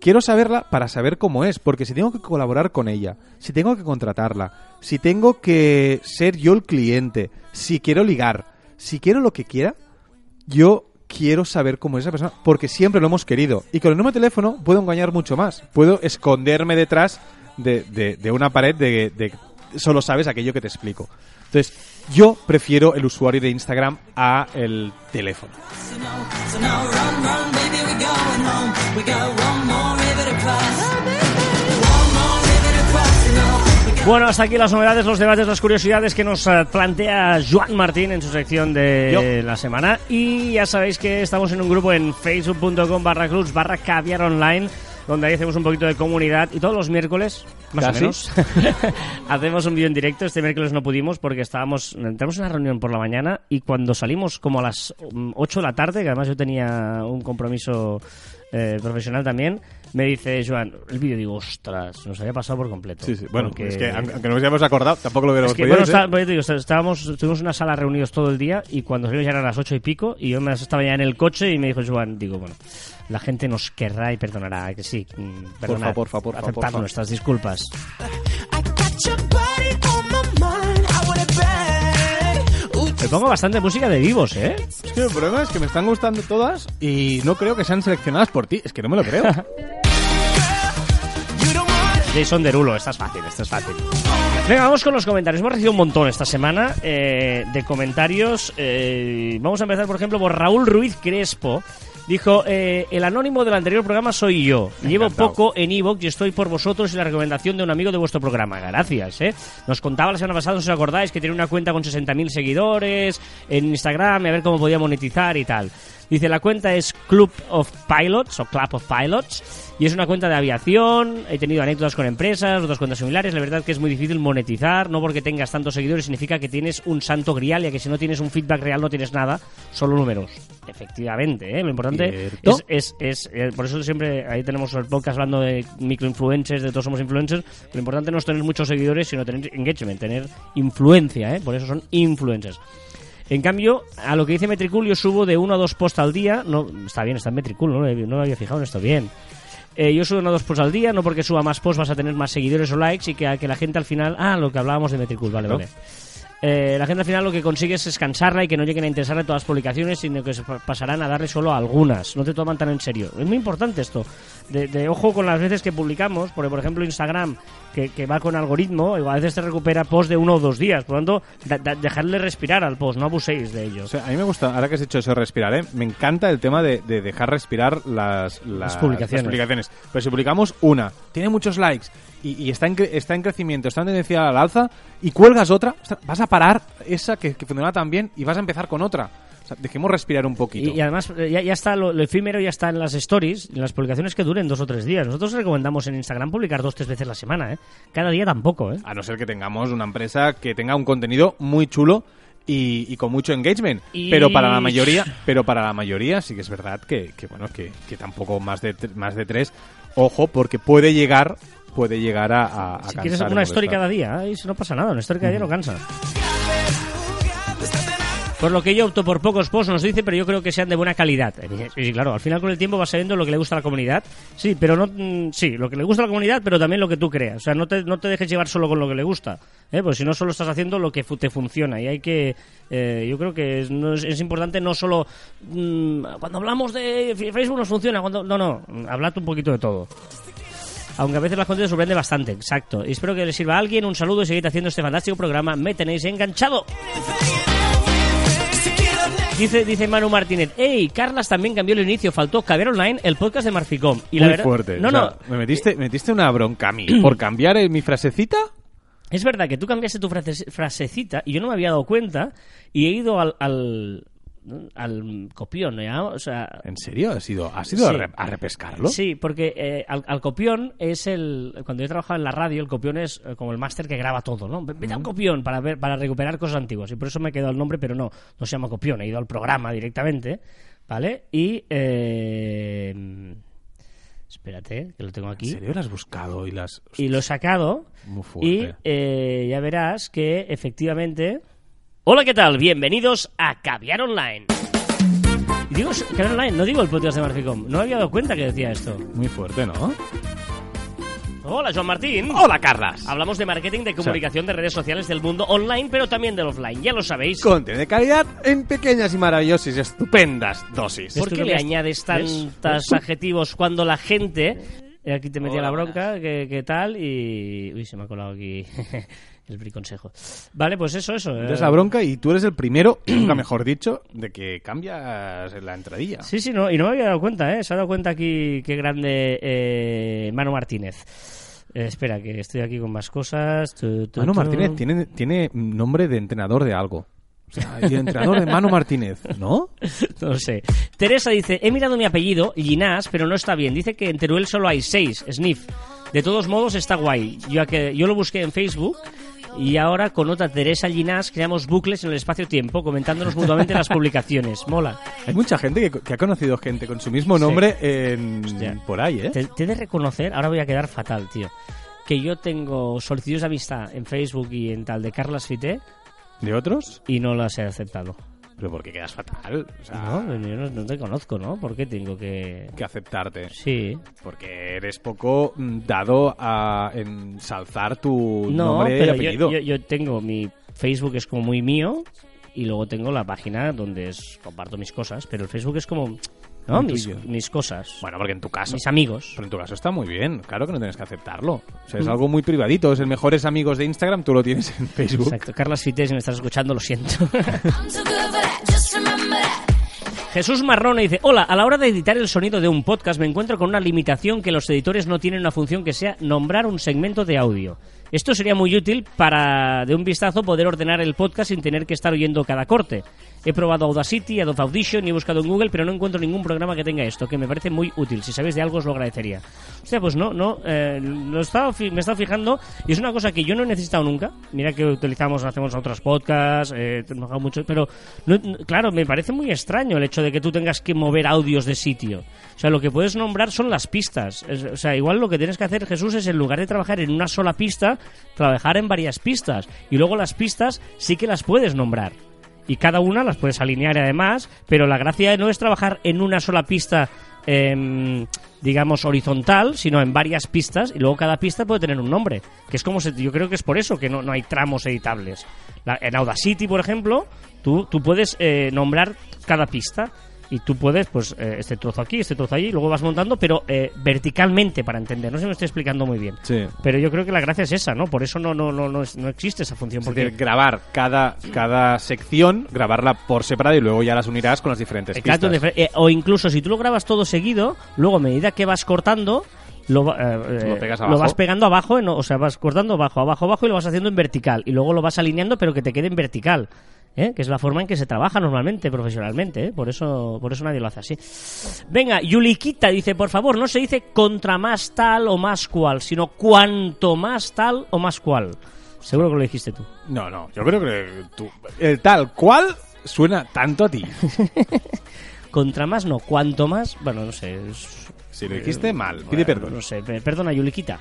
Quiero saberla para saber cómo es, porque si tengo que colaborar con ella, si tengo que contratarla, si tengo que ser yo el cliente, si quiero ligar, si quiero lo que quiera, yo quiero saber cómo es esa persona, porque siempre lo hemos querido. Y con el número de teléfono puedo engañar mucho más. Puedo esconderme detrás de, de- de una pared de, de solo sabes aquello que te explico. Entonces, yo prefiero el usuario de Instagram a el teléfono. Bueno, hasta aquí las novedades, los debates, las curiosidades que nos eh, plantea Joan Martín en su sección de la semana. Y ya sabéis que estamos en un grupo en facebook.com barra cruz barra caviar online donde ahí hacemos un poquito de comunidad y todos los miércoles, más ¿Casi? o menos, hacemos un vídeo en directo. Este miércoles no pudimos porque estábamos, entramos en una reunión por la mañana y cuando salimos como a las mm, 8 de la tarde, que además yo tenía un compromiso eh, profesional también, me dice Joan, el vídeo digo, ostras, nos había pasado por completo. Sí, sí. Bueno, Porque- es que aunque no nos hayamos acordado, tampoco lo hubiéramos es que, podido bueno, está- pues, te digo, estábamos, estuvimos en una sala reunidos todo el día y cuando salimos ya eran las ocho y pico y yo me estaba ya en el coche y me dijo Joan, digo, bueno, la gente nos querrá y perdonará, que sí, mm, perdonad, porfa, porfa, aceptad porfa. nuestras disculpas. Me pongo bastante música de vivos, ¿eh? Es que el problema es que me están gustando todas y no creo que sean seleccionadas por ti. Es que no me lo creo. Jason Derulo, esta es fácil, esta es fácil. Venga, vamos con los comentarios. Hemos recibido un montón esta semana eh, de comentarios. Eh, vamos a empezar, por ejemplo, por Raúl Ruiz Crespo. Dijo, eh, el anónimo del anterior programa soy yo. Llevo Encantado. poco en Evox y estoy por vosotros y la recomendación de un amigo de vuestro programa. Gracias, ¿eh? Nos contaba la semana pasada, no sé si os acordáis, que tiene una cuenta con 60.000 seguidores en Instagram y a ver cómo podía monetizar y tal. Dice, la cuenta es Club of Pilots o Club of Pilots y es una cuenta de aviación. He tenido anécdotas con empresas, otras cuentas similares. La verdad que es muy difícil monetizar. No porque tengas tantos seguidores significa que tienes un santo grial, ya que si no tienes un feedback real no tienes nada, solo números. Efectivamente, ¿eh? lo importante es, es eh, por eso siempre ahí tenemos el podcast hablando de microinfluencers, de todos somos influencers. Lo importante no es tener muchos seguidores, sino tener engagement, tener influencia, ¿eh? por eso son influencers. En cambio, a lo que dice Metricool, yo subo de uno a dos posts al día. No, está bien, está en Metricool, no, no me había fijado en esto bien. Eh, yo subo uno o dos posts al día, no porque suba más posts vas a tener más seguidores o likes y que, a que la gente al final... Ah, lo que hablábamos de Metricool, vale, ¿No? vale. Eh, la gente al final lo que consigue es cansarla y que no lleguen a interesarle todas las publicaciones, sino que se pa- pasarán a darle solo a algunas. No te toman tan en serio. Es muy importante esto. De, de ojo con las veces que publicamos, porque por ejemplo Instagram, que, que va con algoritmo, a veces te recupera post de uno o dos días. Por lo tanto, da- da- dejarle respirar al post, no abuséis de O ellos. sea, a mí me gusta, ahora que has hecho eso de respirar, ¿eh? me encanta el tema de, de dejar respirar las, las, publicaciones. las publicaciones. Pero si publicamos una, tiene muchos likes y, y está, en, está en crecimiento, está en tendencia al alza, y cuelgas otra, vas a parar esa que, que funcionaba tan bien y vas a empezar con otra. O sea, dejemos respirar un poquito. Y, y además, eh, ya, ya está lo, lo efímero, ya está en las stories, en las publicaciones que duren dos o tres días. Nosotros recomendamos en Instagram publicar dos o tres veces la semana, ¿eh? Cada día tampoco, ¿eh? A no ser que tengamos una empresa que tenga un contenido muy chulo y, y con mucho engagement. Y- Pero para la mayoría, pero para la mayoría sí que es verdad que, que bueno, que, que tampoco más de más de tres. Ojo, porque puede llegar, puede llegar a, a, a Si cansar quieres y una story cada día, ay, si no pasa nada, una story cada día no cansa. Por lo que yo opto por pocos posts, nos dice, pero yo creo que sean de buena calidad. Eh, Sí, claro, al final con el tiempo vas sabiendo lo que le gusta a la comunidad. Sí, pero no. mm, Sí, lo que le gusta a la comunidad, pero también lo que tú creas. O sea, no te, no te dejes llevar solo con lo que le gusta. ¿eh? Pues si no, solo estás haciendo lo que te funciona. Y hay que. eh, yo creo que es, es, importante no solo. mm, cuando hablamos de Facebook nos funciona. cuando No, no. Hablad un poquito de todo. Aunque a veces la te sorprende bastante, exacto. Y espero que les sirva a alguien. Un saludo y seguid haciendo este fantástico programa. Me tenéis enganchado. Dice, dice Manu Martínez, hey, Carlas también cambió el inicio, faltó Caber Online, el podcast de Marficom. Y la Muy verdad- fuerte. No, O sea, no, Me metiste, me metiste una bronca a mí por cambiar eh, mi frasecita. es verdad que tú cambiaste tu frase- frasecita y yo no me había dado cuenta y he ido al, al, al copión, ¿ya? O sea, ¿En serio? ¿Has ido, has ido a, re- a repescarlo? Sí, porque eh, al, al copión es el. Cuando yo trabajaba en la radio, el copión es eh, como el máster que graba todo, ¿no? Vete a un copión para ver, para recuperar cosas antiguas. Y por eso me quedó el nombre, pero no, no se llama copión. He ido al programa directamente, ¿vale? Y. eh, espérate, que lo tengo ¿En aquí. serio lo has buscado y las... Y lo he sacado. Muy Y fuerte. eh, ya verás que efectivamente. Hola, ¿qué tal? Bienvenidos a Caviar Online. Y digo Caviar Online, no digo el podcast de Marficom. No me había dado cuenta que decía esto. Muy fuerte, ¿no? Hola, Joan Martín. Hola, Carlas. Hablamos de marketing, de comunicación, de redes sociales, del mundo online, pero también del offline. Ya lo sabéis. Contenido de calidad en pequeñas y maravillosas y estupendas dosis. ¿Por qué le añades tantos adjetivos cuando la gente... eh, Aquí te metía Hola, la bronca, que, que tal, y... Uy, se me ha colado aquí el briconsejo. Vale, pues eso, eso. eh. Tienes la bronca y tú eres el primero, nunca mejor dicho, de que cambias la entradilla. Sí, sí, no, y no me había dado cuenta, ¿eh? Se ha dado cuenta aquí qué grande eh, Manu Martínez. Eh, espera, que estoy aquí con más cosas. Tu, tu, Manu tu. Martínez tiene, tiene nombre de entrenador de algo. O sea, el entrenador de Manu Martínez, ¿no? No sé. Teresa dice, he mirado mi apellido, Ginás, pero no está bien. Dice que en Teruel solo hay seis, Sniff. De todos modos está guay. Yo, que, yo lo busqué en Facebook y ahora con otra Teresa Ginás creamos bucles en el espacio-tiempo comentándonos mutuamente las publicaciones. Mola. Hay mucha gente que, que ha conocido gente con su mismo nombre en, Hostia. por ahí, ¿eh? Te, te he de reconocer, ahora voy a quedar fatal, tío, que yo tengo solicitudes de amistad en Facebook y en tal de Carlas Fité ¿De otros? y no las he aceptado. Pero porque quedas fatal. O sea, No, yo no, no te conozco, ¿no? ¿Por qué tengo que...? que aceptarte. Sí. Porque eres poco mm, dado a ensalzar tu No, nombre y pero apellido. yo, yo, yo tengo mi Facebook es como muy mío y luego tengo la página donde es, comparto mis cosas, pero el Facebook es como, ¿no? Muy Mis, tuyo. mis cosas, Bueno, porque en tu caso. mis amigos. Pero en tu caso está muy bien. Claro que no tienes que aceptarlo. O sea, es Mm. algo muy privadito. Es el mejores amigos de Instagram, tú lo tienes en Facebook. Exacto. Carlas Fité, si me estás escuchando, lo siento. I'm too good for that, just remember that. Jesús Marrone dice, hola, a la hora de editar el sonido de un podcast me encuentro con una limitación que los editores no tienen una función que sea nombrar un segmento de audio. Esto sería muy útil para, de un vistazo, poder ordenar el podcast sin tener que estar oyendo cada corte. He probado Audacity, Adobe Audition y he buscado en Google, pero no encuentro ningún programa que tenga esto, que me parece muy útil. Si sabéis de algo, os lo agradecería. O sea, pues no, no, eh, lo he estado me he estado fijando y es una cosa que yo no he necesitado nunca. Mira que utilizamos, hacemos otros podcasts, eh, mucho, pero no- claro, me parece muy extraño el hecho de que tú tengas que mover audios de sitio. O sea, lo que puedes nombrar son las pistas. O sea, igual lo que tienes que hacer, Jesús, es en lugar de trabajar en una sola pista, trabajar en varias pistas. Y luego las pistas sí que las puedes nombrar. Y cada una las puedes alinear además, pero la gracia no es trabajar en una sola pista, em, digamos, horizontal, sino en varias pistas, y luego cada pista puede tener un nombre. Que es como se, yo creo que es por eso que no, no hay tramos editables. La- en Audacity, por ejemplo, tú, tú puedes eh, nombrar cada pista. Y tú puedes, pues, eh, este trozo aquí, este trozo allí, y luego vas montando, pero eh, verticalmente para entender. No sé si me estoy explicando muy bien. Sí. Pero yo creo que la gracia es esa, ¿no? Por eso no, no, no, no, es- no existe esa función. Es Porque decir, grabar cada, cada sección, grabarla por separado y luego ya las unirás con las diferentes Exacto, pistas. eh, o incluso si tú lo grabas todo seguido, luego a medida que vas cortando, lo, va- eh, eh, Lo pegas abajo. vas pegando abajo, en- o sea, vas cortando abajo, abajo, abajo y lo vas haciendo en vertical. Y luego lo vas alineando, pero que te quede en vertical. ¿Eh? Que es la forma en que se trabaja normalmente, profesionalmente. ¿eh? Por, eso, por eso nadie lo hace así. Venga, Yuliquita dice, por favor, no se dice contra más tal o más cual, sino cuanto más tal o más cual. Seguro que lo dijiste tú. No, no, yo creo que tú, el tal cual suena tanto a ti. Contra más no, cuanto más, bueno, no sé. es- Si lo dijiste mal, pide Bueno, perdón. No sé, pe- perdona, Yuliquita.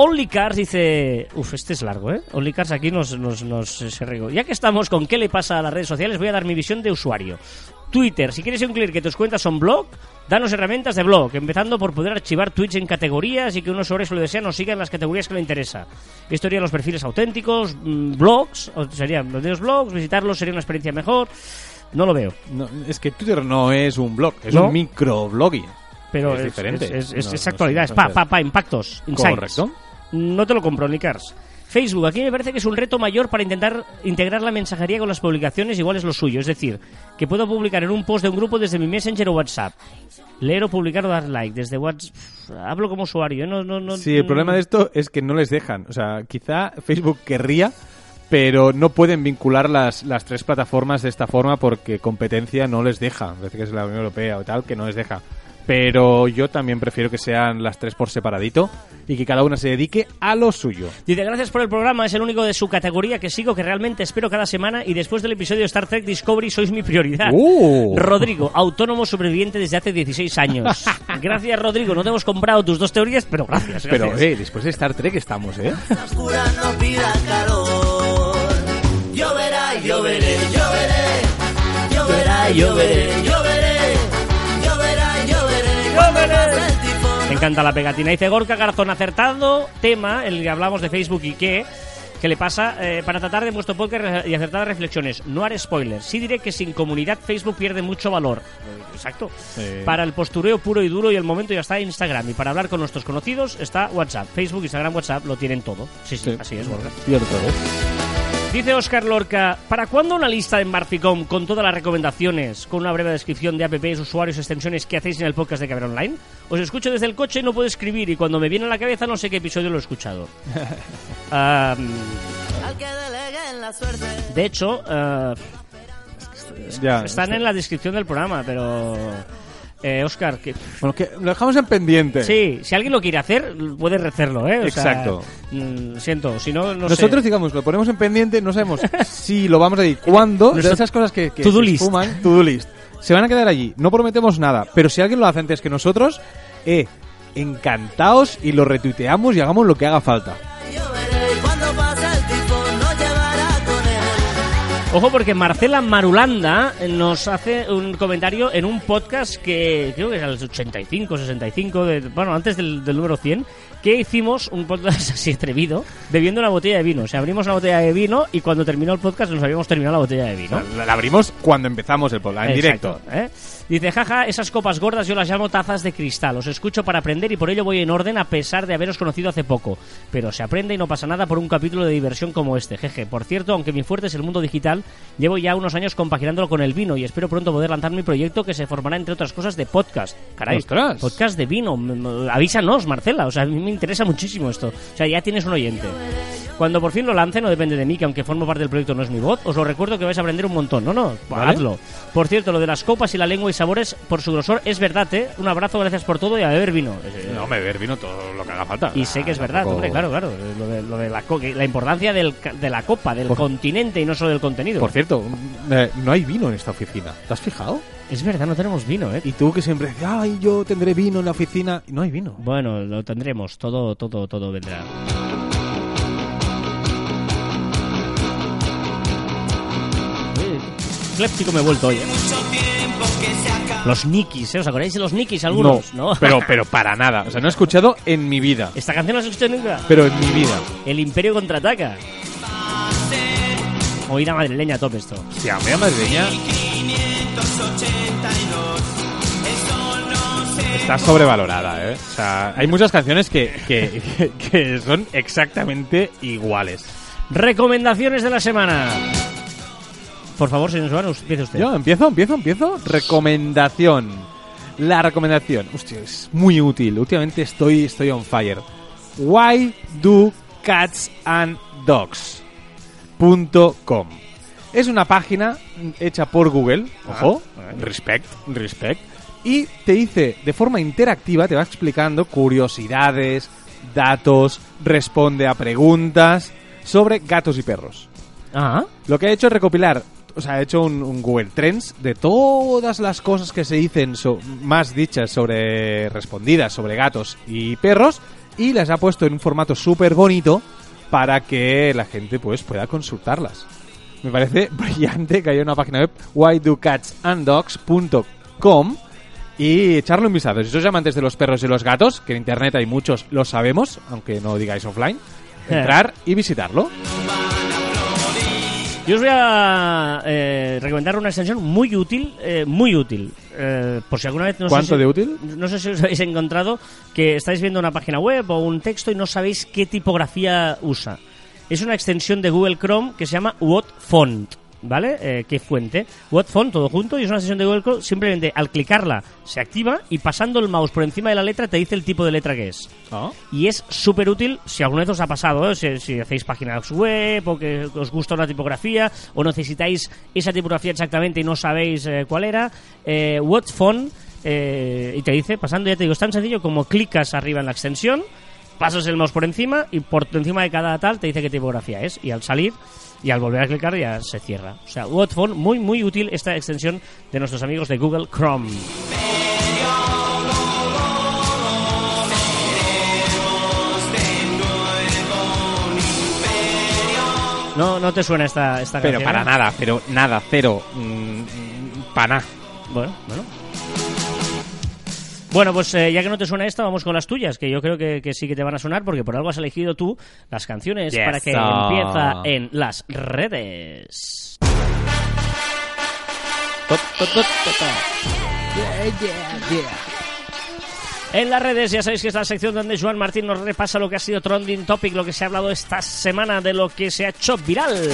Only Cars dice... Uf, este es largo, ¿eh? Only Cars aquí nos, nos, nos se regó. Ya que estamos con qué le pasa a las redes sociales, voy a dar mi visión de usuario. Twitter, si quieres incluir que tus cuentas son blog, danos herramientas de blog, empezando por poder archivar tweets en categorías y que un usuario si lo desea nos siga en las categorías que le interesa. Esto haría los perfiles auténticos, mm, blogs, serían los blogs, visitarlos sería una experiencia mejor. No lo veo. No, es que Twitter no es un blog, es ¿No? un microblogging. Pero Es es, diferente. Es, es- No, es no actualidad, es pa, pa, pa, impactos, insights. Correcto. No te lo compro, ni cars. Facebook, aquí me parece que es un reto mayor para intentar integrar la mensajería con las publicaciones, igual es lo suyo. Es decir, que puedo publicar en un post de un grupo desde mi Messenger o WhatsApp. Leer o publicar o dar like desde WhatsApp. Hablo como usuario, ¿eh? no, no, no, Sí, el problema de esto es que no les dejan. O sea, quizá Facebook querría, pero no pueden vincular las, las tres plataformas de esta forma porque competencia no les deja. Parece que es la Unión Europea o tal, que no les deja. Pero yo también prefiero que sean las tres por separadito y que cada una se dedique a lo suyo. Dice, gracias por el programa, es el único de su categoría que sigo, que realmente espero cada semana y después del episodio de Star Trek Discovery sois mi prioridad. ¡Uh! Rodrigo, autónomo sobreviviente desde hace 16 años. Gracias, Rodrigo, no te hemos comprado tus dos teorías, pero gracias. Pero, eh, después de Star Trek estamos, ¿eh? Lloverá, lloveré, lloveré. Lloverá, lloveré, lloveré. Lloverá, Me encanta la pegatina. Dice Gorka Garzón, acertado tema, el que hablamos de Facebook y qué. ¿Qué le pasa? Eh, para tratar de vuestro podcast y acertadas reflexiones. No haré spoilers. Sí diré que sin comunidad Facebook pierde mucho valor. Exacto. Sí. Para el postureo puro y duro y el momento ya está Instagram. Y para hablar con nuestros conocidos está WhatsApp. Facebook, Instagram, WhatsApp lo tienen todo. Sí, sí, Sí. así es, Gorka. Cierto, ¿eh? Dice Oscar Lorca, ¿para cuándo una lista en Barficom con todas las recomendaciones, con una breve descripción de apps, usuarios, extensiones que hacéis en el podcast de Caber Online? Os escucho desde el coche y no puedo escribir y cuando me viene a la cabeza no sé qué episodio lo he escuchado. Am, de hecho, Ya, están en la descripción del programa, pero... Eh, Oscar, que... Bueno, que lo dejamos en pendiente. Sí, si alguien lo quiere hacer, puede hacerlo, ¿eh? O sea, Exacto. mm, siento, si no, no sé. Nosotros, digamos, lo ponemos en pendiente, no sabemos si lo vamos a ir, cuándo, de Nuestro esas cosas que, que to-do se list. esfuman, list. Se van a quedar allí, no prometemos nada, pero si alguien lo hace antes que nosotros, eh, encantaos y lo retuiteamos y hagamos lo que haga falta. Ojo porque Marcela Marulanda nos hace un comentario en un podcast que creo que es al 85, 65, de, bueno, antes del, del número 100, que hicimos un podcast así atrevido, bebiendo una botella de vino. O sea, abrimos una botella de vino y cuando terminó el podcast nos habíamos terminado la botella de vino. La, la abrimos cuando empezamos el podcast, en Exacto, directo. ¿eh? Dice, jaja, esas copas gordas yo las llamo tazas de cristal. Os escucho para aprender y por ello voy en orden a pesar de haberos conocido hace poco. Pero se aprende y no pasa nada por un capítulo de diversión como este. Jeje, por cierto, aunque mi fuerte es el mundo digital, llevo ya unos años compaginándolo con el vino y espero pronto poder lanzar mi proyecto que se formará entre otras cosas de podcast. Caray, ¡Ostras! podcast de vino. Avísanos, Marcela. O sea, a mí me interesa muchísimo esto. O sea, ya tienes un oyente. Cuando por fin lo lance, no depende de mí, que aunque formo parte del proyecto no es mi voz, os lo recuerdo que vais a aprender un montón. No, no, Vale. hazlo. Por cierto, lo de las copas y la lengua y sabores por su grosor es verdad, ¿eh? Un abrazo, gracias por todo y a beber vino. No, me beber vino todo lo que haga falta. Y sé que es verdad, tampoco- hombre, claro, claro. Lo de, lo de la, co- la importancia del de la copa, del Por- continente y no solo del contenido. Por cierto, eh, no hay vino en esta oficina. ¿Te has fijado? Es verdad, no tenemos vino, ¿eh? Y tú que siempre dices, ay, yo tendré vino en la oficina. No hay vino. Bueno, lo tendremos, todo, todo, todo vendrá. Ecléptico me he vuelto hoy, ¿eh? Los Nikis, ¿eh? ¿Os acordáis de los Nikis algunos? No, pero, pero para nada. O sea, no he escuchado en mi vida. Esta canción no la has escuchado nunca. Pero en mi vida. El Imperio contraataca. Oída madrileña a tope esto. Hostia, media madrileña. Está sobrevalorada, ¿eh? O sea, hay muchas canciones que, que, que- que son exactamente iguales. Recomendaciones de la semana. Por favor, señor Suárez, empiece usted. Yo empiezo, empiezo, empiezo. Recomendación. La recomendación. Hostia, es muy útil. Últimamente estoy, estoy on fire. Why do cats and dogs? .com. Es una página hecha por Google. Ojo, respect, respect. Y te dice de forma interactiva, te va explicando curiosidades, datos, responde a preguntas sobre gatos y perros. Ah, Lo que ha hecho es recopilar, o sea, ha hecho un, un Google Trends de todas las cosas que se dicen so- más dichas sobre respondidas sobre gatos y perros y las ha puesto en un formato súper bonito para que la gente pues pueda consultarlas. Me parece brillante que haya una página web whydocatsanddogs.com y echarle un vistazo. Si sois amantes de los perros y los gatos, que en internet hay muchos, lo sabemos, aunque no digáis offline, entrar y visitarlo. Yo os voy a eh, recomendar una extensión muy útil, eh, muy útil. Eh, por si alguna vez no ¿Cuánto sé si- de útil? No sé si os habéis encontrado que estáis viendo una página web o un texto y no sabéis qué tipografía usa. Es una extensión de Google Chrome que se llama What Font. ¿Vale? Eh, ¿Qué fuente? What Font, todo junto, y es una extensión de Google Chrome. Simplemente al clicarla se activa y pasando el mouse por encima de la letra te dice el tipo de letra que es. Ah. Y es súper útil si alguna vez os ha pasado, ¿eh? si, si hacéis páginas web o que os gusta una tipografía o necesitáis esa tipografía exactamente y no sabéis eh, cuál era. Eh, what font eh, y te dice, pasando, ya te digo, es tan sencillo como clicas arriba en la extensión, pasas el mouse por encima y por encima de cada tal te dice qué tipografía es. Y al salir y al volver a clicar ya se cierra. O sea, what font, muy, muy útil esta extensión de nuestros amigos de Google Chrome. No, no te suena esta, esta Pero canción. para nada, pero nada, cero. Mm, para nada. Bueno, bueno. Bueno, pues eh, ya que no te suena esta, vamos con las tuyas, que yo creo que, que sí que te van a sonar, porque por algo has elegido tú las canciones Yes, para que empieza en las redes. En las redes ya sabéis que es la sección donde Joan Martín nos repasa lo que ha sido trending topic, lo que se ha hablado esta semana de lo que se ha hecho viral.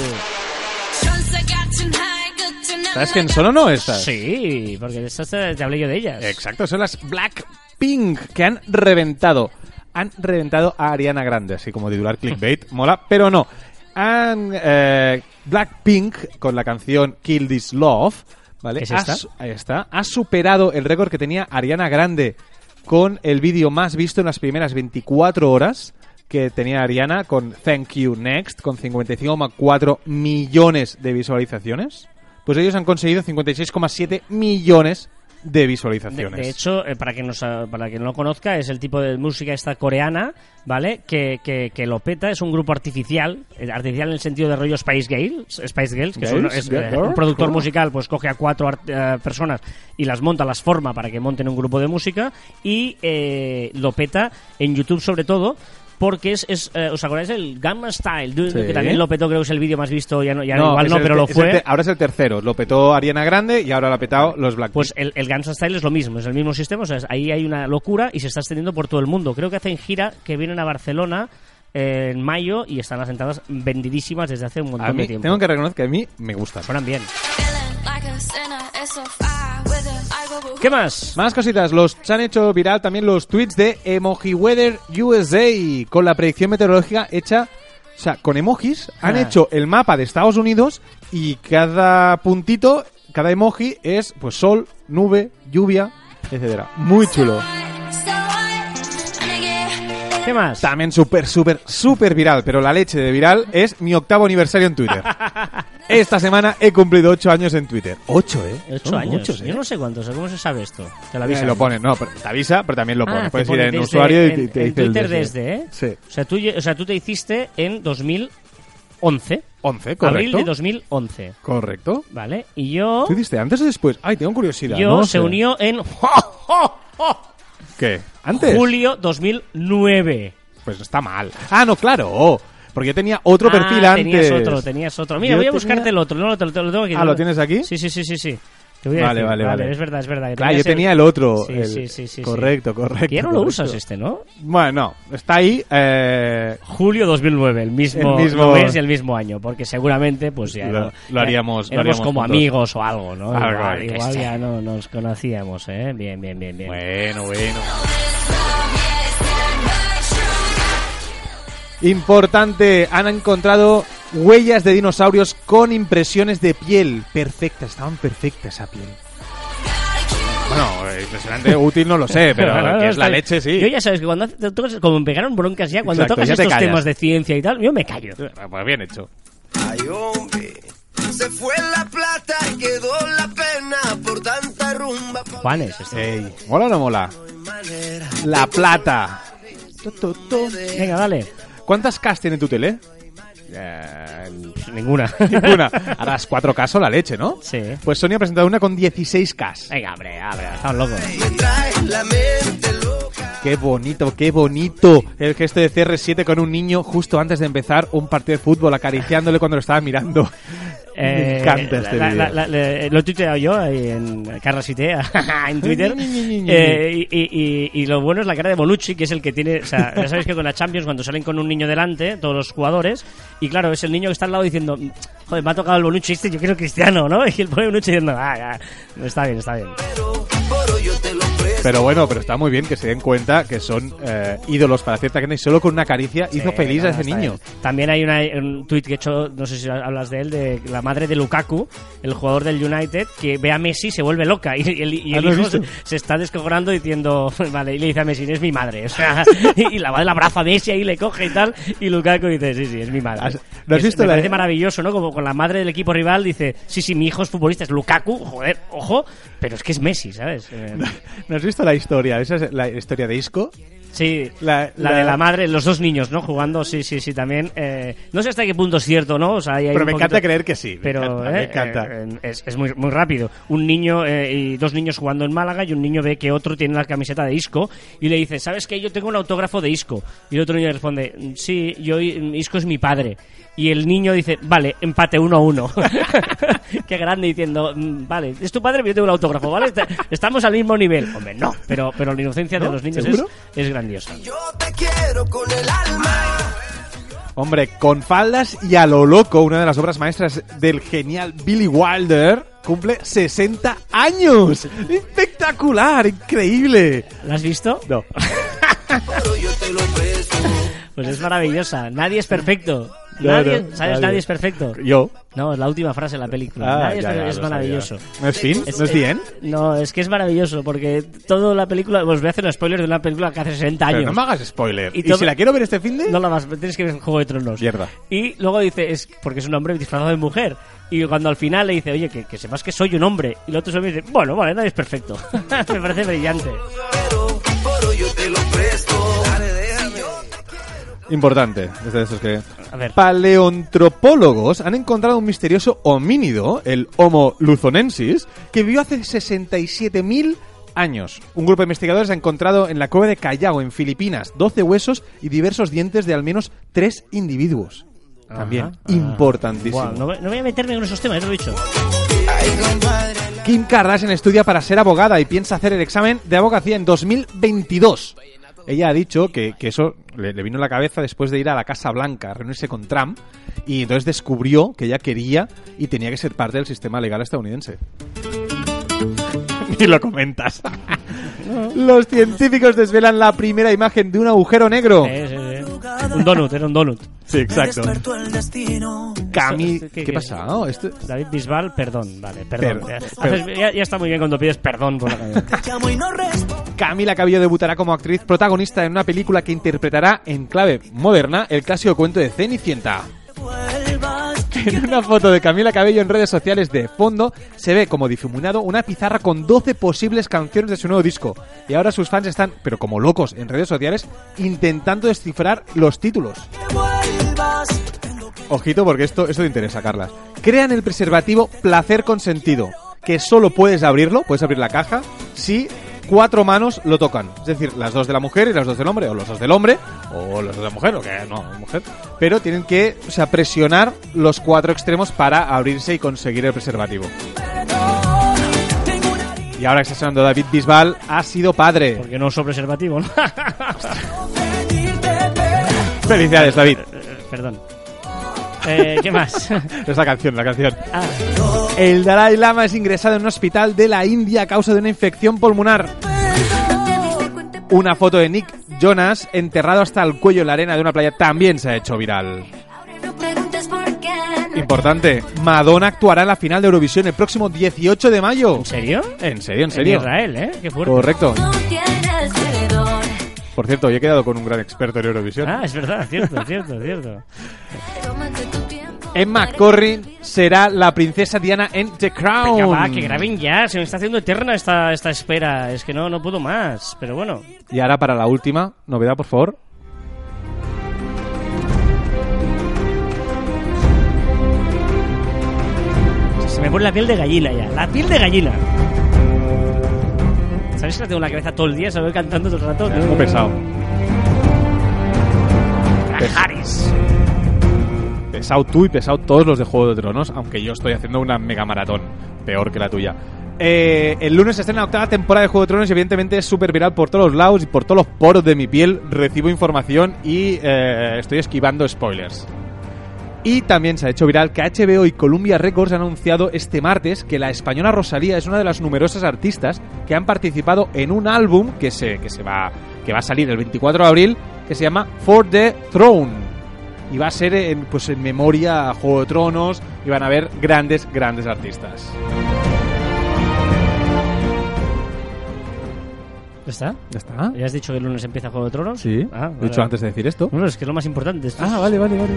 ¿Sabes quién son o no estas? Sí, porque de estas te, hablé yo de ellas. Exacto, son las Blackpink que han reventado. Han reventado a Ariana Grande, así como titular clickbait, mola, pero no. Han, eh, Blackpink, con la canción Kill This Love, ¿vale? ¿Es esta? ahí está. Ha superado el récord que tenía Ariana Grande con el vídeo más visto en las primeras 24 horas que tenía Ariana con Thank You Next, con 55,4 millones de visualizaciones. Pues ellos han conseguido 56,7 millones de visualizaciones. de hecho, eh, para quien no sa- para quien no lo conozca, es el tipo de música esta coreana, ¿vale? Que, que, que lo peta, es un grupo artificial, eh, artificial en el sentido de rollo Spice Girls, Spice Girls, que es, un, eh, un productor musical, pues coge a cuatro personas y las monta, las forma para que monten un grupo de música y eh, lo peta en YouTube sobre todo. Porque es, es eh, ¿os acordáis del Gamma Style? Sí. Que también lo petó, creo que es el vídeo más visto, ya, no, ya No, igual no, pero lo fue. ahora es el tercero. Lo petó Ariana Grande y ahora lo ha petado los Blackpink. Pues el, el Gangnam Style es lo mismo, es el mismo sistema, o sea, es- ahí hay una locura y se está extendiendo por todo el mundo. Creo que hacen gira que vienen a Barcelona eh, en mayo y están las entradas vendidísimas desde hace un montón a mí, de tiempo. tengo que reconocer que a mí me gustan. Suenan bien. ¿Qué más? Más cositas, los se han hecho viral también los tweets de Emoji Weather USA con la predicción meteorológica hecha, o sea, con emojis han Ah. hecho el mapa de Estados Unidos y cada puntito, cada emoji es pues sol, nube, lluvia, etcétera. Muy chulo. ¿Qué más? También súper, súper, súper viral, pero la leche de viral es mi octavo aniversario en Twitter. Esta semana he cumplido ocho años en Twitter. Ocho, ¿eh? Ocho Son años. muchos, ¿eh? Yo no sé cuántos, ¿cómo se sabe esto? Te lo Eh, avisan. lo ponen, no, pero te avisa, pero también lo Ah, pone. te Puedes ir en desde- usuario y te, te en dice el Twitter desde. desde, ¿eh? Sí. O sea, tú, o sea, tú te hiciste en 2011. 11, Abril correcto. de 2011. Correcto. ¿Vale? Y yo... ¿Tú hiciste antes o después? Ay, tengo curiosidad. Yo no se sé. unió en ¿Qué? ¿Antes? julio 2009. Pues está mal. Ah, no, claro. Porque yo tenía otro Ah, perfil antes. Tenías otro, tenías otro. Mira, Yo voy a tenía- buscarte el otro. No, te lo- te lo tengo aquí. Ah, ¿lo tienes aquí? Sí, sí, sí, sí. sí. Te voy a Vale, decir. vale, vale. Es verdad, es verdad. que Claro, yo tenías tenía el otro. Sí, el- sí, sí, sí, sí. Correcto, correcto. Que ya no lo usas este, ¿no? Bueno, no, está ahí. Eh, Julio 2009, el mismo, El mismo- mes y el mismo año, porque seguramente pues ya Lo- haríamos- ya lo haríamos como juntos. amigos o algo, ¿no? Igual yo igual ya no nos conocíamos, ¿eh? Bien, bien, bien, bien. bueno, bueno. Importante, han encontrado huellas de dinosaurios con impresiones de piel. Perfecta, estaban perfecta esa piel. Bueno, impresionante, útil no lo sé, pero que es la leche, sí. Yo ya sabes que cuando tocas- como me pegaron broncas ya, cuando Exacto, tocas ya te estos callas. temas de ciencia y tal, yo me callo. Pues bien hecho. Ay, hombre, se fue la plata y quedó la pena por tanta rumba. pa' Juan es este. Ey, ¿mola o no mola? La plata. Venga, dale. ¿Cuántas Ks tiene tu tele? Ninguna. Ninguna. Harás 4K son la leche, ¿no? Sí. Pues Sony ha presentado una con 16K. Venga, hombre, hombre, estamos locos. Me trae la mente. Qué bonito, qué bonito. El gesto de CR7 con un niño justo antes de empezar un partido de fútbol, acariciándole cuando lo estaba mirando. Me Eh, encanta este la- la- la- le- lo he tuiteado yo en Carrasite en Twitter. Eh, y, y- y- y lo bueno es la cara de Bonucci, que es el que tiene. O sea, ya sabéis que con la Champions, cuando salen con un niño delante, todos los jugadores, y claro, es el niño que está al lado diciendo: Joder, me ha tocado el Bonucci este, yo quiero Cristiano, ¿no? Y el pobre Bonucci diciendo: Ah, ya, está bien, está bien. Pero bueno, pero está muy bien que se den cuenta que son eh, ídolos para cierta gente y solo con una caricia hizo Sí, feliz no, a ese niño. bien. También hay una- un tuit que he hecho, no sé si hablas de él, de la madre de Lukaku, el jugador del United, que ve a Messi y se vuelve loca. Y, el, y Ah, el hijo se, está descojonando diciendo, vale, y le dice a Messi, es mi madre. O sea, y, y la madre la abraza a Messi ahí le coge y tal, y Lukaku dice, sí, sí, es mi madre. ¿Has- lo has Es- visto me la- parece maravilloso, ¿no? Como con la madre del equipo rival dice, sí, sí, mi hijo es futbolista, es Lukaku, joder, ojo, pero es que es Messi, ¿sabes? ¿No has visto la historia? Esa es la historia de Isco. Sí, La- la, la- de la madre, los dos niños, ¿no? Jugando, sí, sí, sí, también. Eh, no sé hasta qué punto es cierto, ¿no? O sea, hay Pero un me poquito- encanta creer que sí. me Pero encanta, eh, me encanta. eh, es, es muy, muy rápido. Un niño eh, y dos niños jugando en Málaga y un niño ve que otro tiene la camiseta de Isco y le dice, ¿sabes qué? Yo tengo un autógrafo de Isco. Y el otro niño le responde, sí, yo Isco es mi padre. Y el niño dice, vale, empate uno a uno. Qué grande diciendo, "Mm, vale, es tu padre, pero yo tengo el autógrafo, ¿vale? Est- Estamos al mismo nivel. Hombre, no, pero, pero la inocencia de los niños es, es grandiosa. Yo te quiero con el alma. Hombre, con faldas y a lo loco, una de las obras maestras del genial Billy Wilder cumple 60 años. Espectacular, increíble. ¿La has visto? No. Pues es maravillosa. Nadie es perfecto. No, nadie, no, ¿Sabes? nadie. Nadie es perfecto. Yo. No, es la última frase de la película. Ah, Nadie es, ya, ya, es lo maravilloso. sabía. ¿No es fin? ¿No es end? No, es que es maravilloso porque toda la película. Os voy a hacer un spoiler de una película que hace 60 Pero años. no me hagas spoiler. Y ¿Y, si la quiero ver este fin de...? No la vas, tienes que ver Juego de Tronos. Mierda. Y luego dice, es porque es un hombre disfrazado de mujer. Y cuando al final le dice, oye, que, que sepas que soy un hombre. Y el otro se dice, bueno, vale, nadie es perfecto. Me parece brillante. Pero, pero yo te lo presto. Importante. Es de esos que... A ver. Paleontropólogos han encontrado un misterioso homínido, el Homo luzonensis, que vivió hace 67.000 años. Un grupo de investigadores ha encontrado en la cueva de Callao, en Filipinas, 12 huesos y diversos dientes de al menos 3 individuos. También Ajá. importantísimo. No, voy- no voy a meterme con esos temas, lo he dicho. Kim Kardashian estudia para ser abogada y piensa hacer el examen de abogacía en 2022. Ella ha dicho que, que eso le, le vino a la cabeza después de ir a la Casa Blanca a reunirse con Trump y entonces descubrió que ella quería y tenía que ser parte del sistema legal estadounidense. Ni lo comentas. Los científicos desvelan la primera imagen de un agujero negro. Sí, sí, sí. Un donut, era un donut. Sí, exacto. Cami, ¿qué- ¿qué qué? pasa? Oh, esto- David Bisbal, perdón, vale, perdón. Per- Ya- per- ya, ya está muy bien cuando pides perdón por la. Camila Cabello debutará como actriz protagonista en una película que interpretará en clave moderna el clásico cuento de Cenicienta. En una foto de Camila Cabello en redes sociales de fondo se ve como difuminado una pizarra con 12 posibles canciones de su nuevo disco. Y ahora sus fans están, pero como locos en redes sociales, intentando descifrar los títulos. Ojito porque esto, esto te interesa, Carlas. Crean el preservativo placer consentido, que solo puedes abrirlo, puedes abrir la caja, si cuatro manos lo tocan. Es decir, las dos de la mujer y las dos del hombre, o los dos del hombre, o los dos de la mujer, o que no, mujer. Pero tienen que, o sea, presionar los cuatro extremos para abrirse y conseguir el preservativo. Y ahora que está sonando David Bisbal, ha sido padre. Porque no uso preservativo, ¿no? Felicidades, David. Eh, Perdón. Eh, ¿Qué más? Es la canción, la canción. Ah, El Dalai Lama es ingresado en un hospital de la India a causa de una infección pulmonar. Una foto de Nick Jonas enterrado hasta el cuello en la arena de una playa también se ha hecho viral. Importante, Madonna actuará en la final de Eurovisión el próximo 18 de mayo. ¿En serio? En serio, en En serio. Israel, ¿eh? Qué fuerte. Correcto. Por cierto, hoy he quedado con un gran experto en Eurovisión. Ah, es verdad, cierto, cierto, cierto. Emma Corrin será la princesa Diana en The Crown. Venga, va, que graben ya. Se me está haciendo eterna esta, esta espera. Es que no, no puedo más. Pero bueno. Y ahora para la última novedad, por favor. Se me pone la piel de gallina ya. La piel de gallina. ¿Sabes que la tengo en la cabeza todo el día? Se lo voy cantando todo el rato. Es muy pesado. Harris. Pesado tú y pesado todos los de Juego de Tronos, aunque yo estoy haciendo una mega maratón, peor que la tuya. Eh, el lunes se estrena la octava temporada de Juego de Tronos y evidentemente es súper viral por todos los lados y por todos los poros de mi piel recibo información y eh, estoy esquivando spoilers. Y también se ha hecho viral que HBO y Columbia Records han anunciado este martes que la española Rosalía es una de las numerosas artistas que han participado en un álbum que se, que se va, que va a salir el 24 de abril que se llama For the Throne. Y va a ser en, pues en memoria a Juego de Tronos y van a haber grandes, grandes artistas. ¿Ya está? ¿Ya está? ¿Ya has dicho que el lunes empieza Juego de Tronos? Sí, Ah, lo he vale, dicho vale. antes de decir esto. Bueno, es que es lo más importante. Esto Ah, es vale, vale, vale.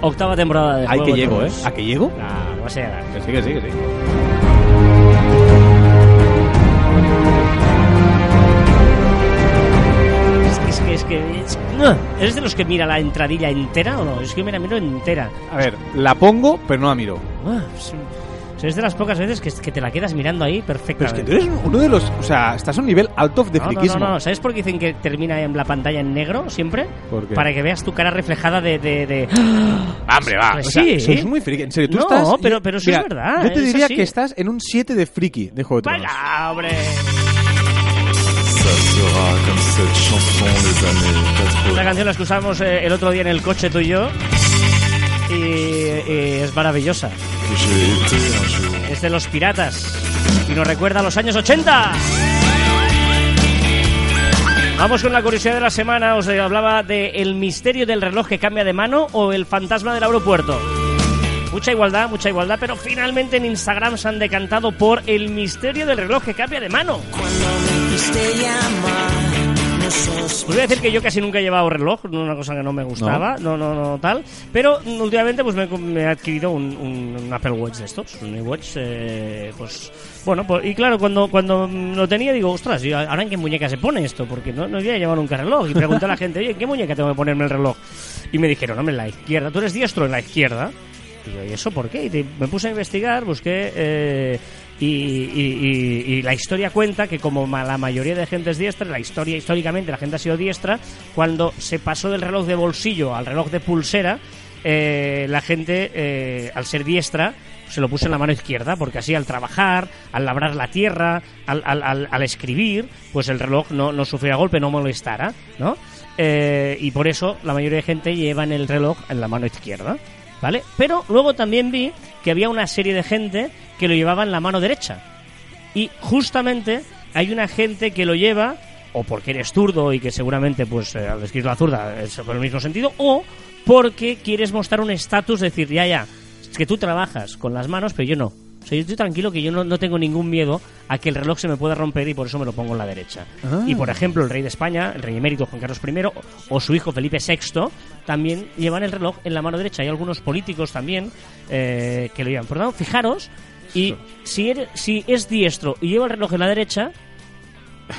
Octava temporada de Ay, Juego que llego, ¿eh? ¿A que llego? Ah, vas a llegar. Que sí, que sí, que sí. Es, es es que es- ¡Ugh! ¿Eres de los que mira la entradilla entera o no? Es que me la miro entera. A ver, la pongo, pero no la miro. Ah, sí. Es de las pocas veces que, que te la quedas mirando ahí Pero es perfectamente. que tú eres uno de los... O sea, estás a un nivel out of the No, no, friquismo. no, no. ¿Sabes por qué dicen que termina en la pantalla en negro siempre? ¿Por qué? Para que veas tu cara reflejada de... de, de- Hombre, va. Pues o sea, sí. sois muy friki. En serio, tú No, estás... pero- pero eso es verdad, Yo te diría así. que estás en un 7 de friki de Juego de Tronos. ¡Vaya, hombre! Ça sera comme cette chanson les années 80. Esta canción la escuchamos eh, el otro día en el coche tú y yo. Y, es maravillosa. Es de los piratas. Y nos recuerda a los años 80. Vamos con la curiosidad de la semana. Os hablaba de el misterio del reloj que cambia de mano o el fantasma del aeropuerto. Mucha igualdad, mucha igualdad, pero finalmente en Instagram se han decantado por el misterio del reloj que cambia de mano. Os voy a decir que yo casi nunca he llevado reloj, no una cosa que no me gustaba, no, no, no, tal. Pero últimamente pues me, he- me he adquirido un, un- un Apple Watch de estos, un iWatch, eh, pues bueno, pues, y claro, cuando, cuando lo tenía digo, ostras, ¿y ahora en qué muñeca se pone esto? Porque no, no había llevado nunca reloj. Y pregunté a la gente, oye, ¿en qué muñeca tengo que ponerme el reloj? Y me dijeron, hombre, en la izquierda, tú eres diestro en la izquierda. Y yo, ¿y eso por qué? Y te- me puse a investigar, busqué. eh, y, y- la historia cuenta que, como la mayoría de gente es diestra, la historia históricamente la gente ha sido diestra, cuando se pasó del reloj de bolsillo al reloj de pulsera, eh, la gente, eh, al ser diestra, se lo puso en la mano izquierda, porque así al trabajar, al labrar la tierra, al, al- escribir, pues el reloj no, no sufriera golpe, no molestara, ¿no? Eh, y por eso la mayoría de gente lleva en el reloj en la mano izquierda, ¿vale? Pero luego también vi que había una serie de gente que lo llevaba en la mano derecha. Y justamente hay una gente que lo lleva, o porque eres zurdo y que seguramente, pues, eh, al escribir la zurda es por el mismo sentido, o porque quieres mostrar un estatus, decir, ya, ya, es que tú trabajas con las manos, pero yo no. O sea, yo estoy tranquilo que yo no, no tengo ningún miedo a que el reloj se me pueda romper y por eso me lo pongo en la derecha. Y por ejemplo, el rey de España, el rey emérito Juan Carlos I, o, o su hijo Felipe VI, también llevan el reloj en la mano derecha. Hay algunos políticos también eh, que lo llevan. Por lo tanto, fijaros, y si, eres- si es diestro y lleva el reloj en la derecha,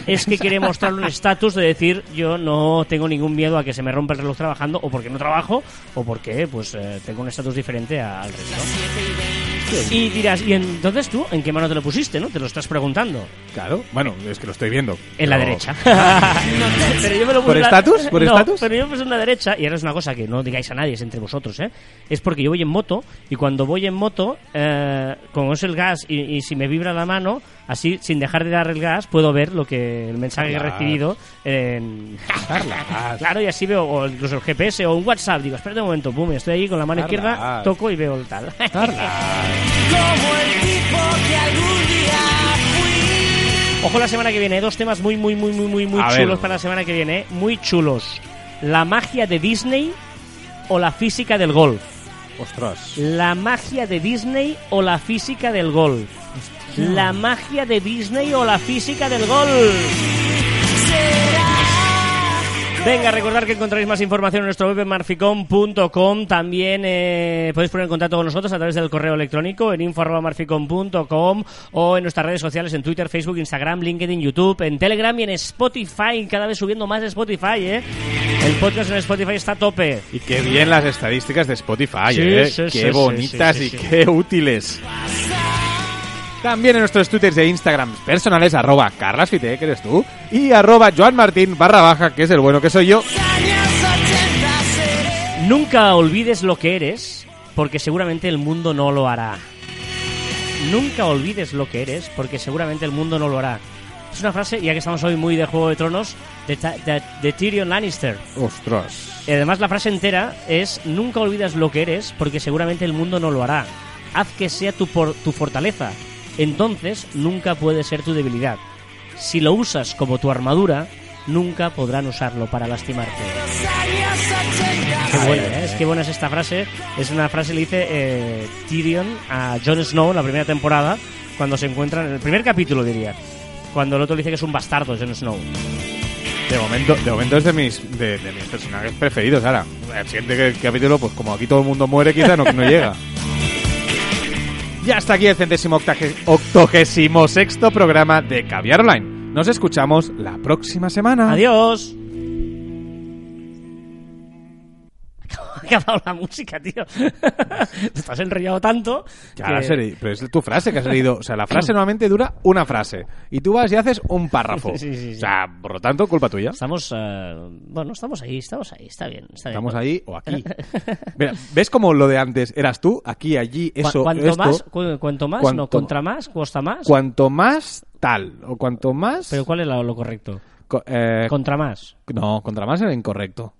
es que quiere mostrar un estatus de decir yo no tengo ningún miedo a que se me rompa el reloj trabajando o porque no trabajo o porque pues eh, tengo un estatus diferente al resto. Y dirás, ¿y entonces tú en qué mano te lo pusiste, no? Te lo estás preguntando. Claro. Bueno, es que lo estoy viendo. En la pero- derecha. pero yo me lo puse ¿Por en la- estatus? ¿Por no, estatus? pero yo me puse en la derecha, y ahora es una cosa que no digáis a nadie, es entre vosotros, ¿eh? Es porque yo voy en moto, y cuando voy en moto, eh, como es el gas, y, y si me vibra la mano, así, sin dejar de dar el gas, puedo ver lo que el mensaje que he recibido en... claro, y así veo, o incluso el GPS, o un WhatsApp, digo, espérate un momento, pum, estoy ahí con la mano izquierda, toco y veo el tal. Ojo la semana que viene, dos temas muy, muy, muy, muy, muy, muy A ver. chulos para la semana que viene, ¿eh? muy chulos. La magia de Disney o la física del golf. Ostras. La magia de Disney o la física del golf. La magia de Disney o la física del golf. Venga, recordar que encontraréis más información en nuestro web marficom.com. También eh, podéis poner en contacto con nosotros a través del correo electrónico en info.marficom.com o en nuestras redes sociales en Twitter, Facebook, Instagram, LinkedIn, YouTube, en Telegram y en Spotify. Cada vez subiendo más de Spotify, ¿eh? El podcast en Spotify está a tope. Y qué bien las estadísticas de Spotify, Sí, ¿eh? sí, qué sí, bonitas y qué útiles. También en nuestros twitters e instagrams personales, arroba carlasfite, que eres tú, y arroba joanmartin barra baja, que es el bueno que soy yo. Nunca olvides lo que eres, porque seguramente el mundo no lo hará. Nunca olvides lo que eres, porque seguramente el mundo no lo hará. Es una frase, ya que estamos hoy muy de Juego de Tronos, de, de- de Tyrion Lannister. Ostras. Y además la frase entera es, nunca olvides lo que eres, porque seguramente el mundo no lo hará. Haz que sea tu, por- tu fortaleza. Entonces nunca puede ser tu debilidad. Si lo usas como tu armadura, nunca podrán usarlo para lastimarte. Qué buena, ¿eh? Es que buena es esta frase. Es una frase que le dice eh, Tyrion a Jon Snow en la primera temporada, cuando se encuentran, en el primer capítulo diría, cuando el otro le dice que es un bastardo, Jon Snow. De momento, de momento es de mis, de, de mis personajes preferidos. Ahora, el siguiente capítulo, pues como aquí todo el mundo muere, quizá no, no llega. Y hasta aquí el centésimo octogésimo sexto programa de Caviar Online. Nos escuchamos la próxima semana. Adiós. Acabado la música, tío. Te estás enrollado tanto. Ya que- pero es tu frase que has leído. O sea, la frase normalmente dura una frase. Y tú vas y haces un párrafo. Sí, sí, sí. O sea, por lo tanto, culpa tuya. Estamos, eh, bueno, estamos ahí, estamos ahí, está bien. Está bien. Estamos ahí o aquí. Mira, ¿Ves como lo de antes eras tú? Aquí, allí, Cu- eso, cuanto esto. más, cu- cuanto más, no, Cuanto- contra más, costa más. Cuanto más tal, o cuanto más... Pero ¿cuál es lo, lo correcto? co- eh, Contra más. No, contra más era incorrecto.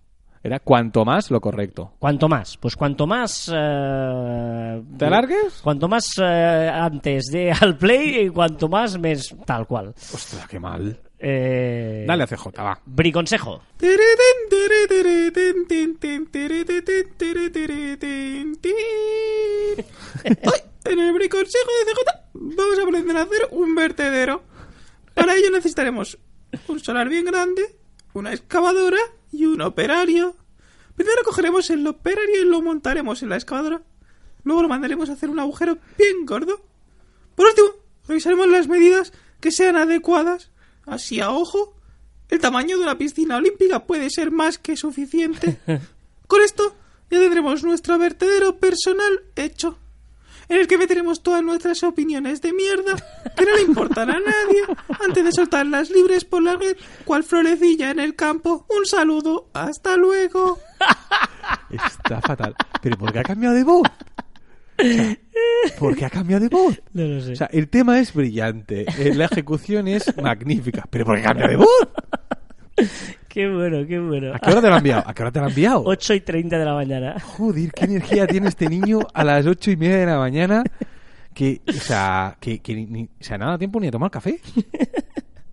Era cuanto más lo correcto. Cuanto más, pues cuanto más... eh, ¿Te alargues? Cuanto más eh, antes de al play y cuanto más mes tal cual. Ostras, qué mal. Eh, Dale a CJ, va. Briconsejo. Hoy, en el briconsejo de CJ vamos a aprender a hacer un vertedero. Para ello necesitaremos un solar bien grande, una excavadora y un operario. Primero cogeremos el operario y lo montaremos en la excavadora. Luego lo mandaremos a hacer un agujero bien gordo. Por último, revisaremos las medidas que sean adecuadas. Así a ojo, el tamaño de una piscina olímpica puede ser más que suficiente. Con esto ya tendremos nuestro vertedero personal hecho, en el que meteremos todas nuestras opiniones de mierda que no le importan a nadie antes de soltarlas libres por la red, cual florecilla en el campo. Un saludo, hasta luego. Está fatal. ¿Pero por qué ha cambiado de voz? O sea, ¿Por qué ha cambiado de voz? No lo sé. O sea, el tema es brillante, eh, la ejecución es magnífica. ¿Pero por qué cambia de voz? qué bueno, qué bueno. ¿A qué hora te lo ha enviado? ¿A qué hora te lo ha enviado? 8 y 30 de la mañana. Joder, qué energía tiene este niño a las ocho y media de la mañana. Que, o sea, que, que ni, ni- o sea, nada tiempo ni a tomar café.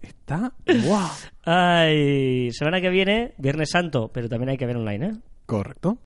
Está guau. Ay, semana que viene, Viernes Santo, pero también hay que ver online, ¿eh? Correcto.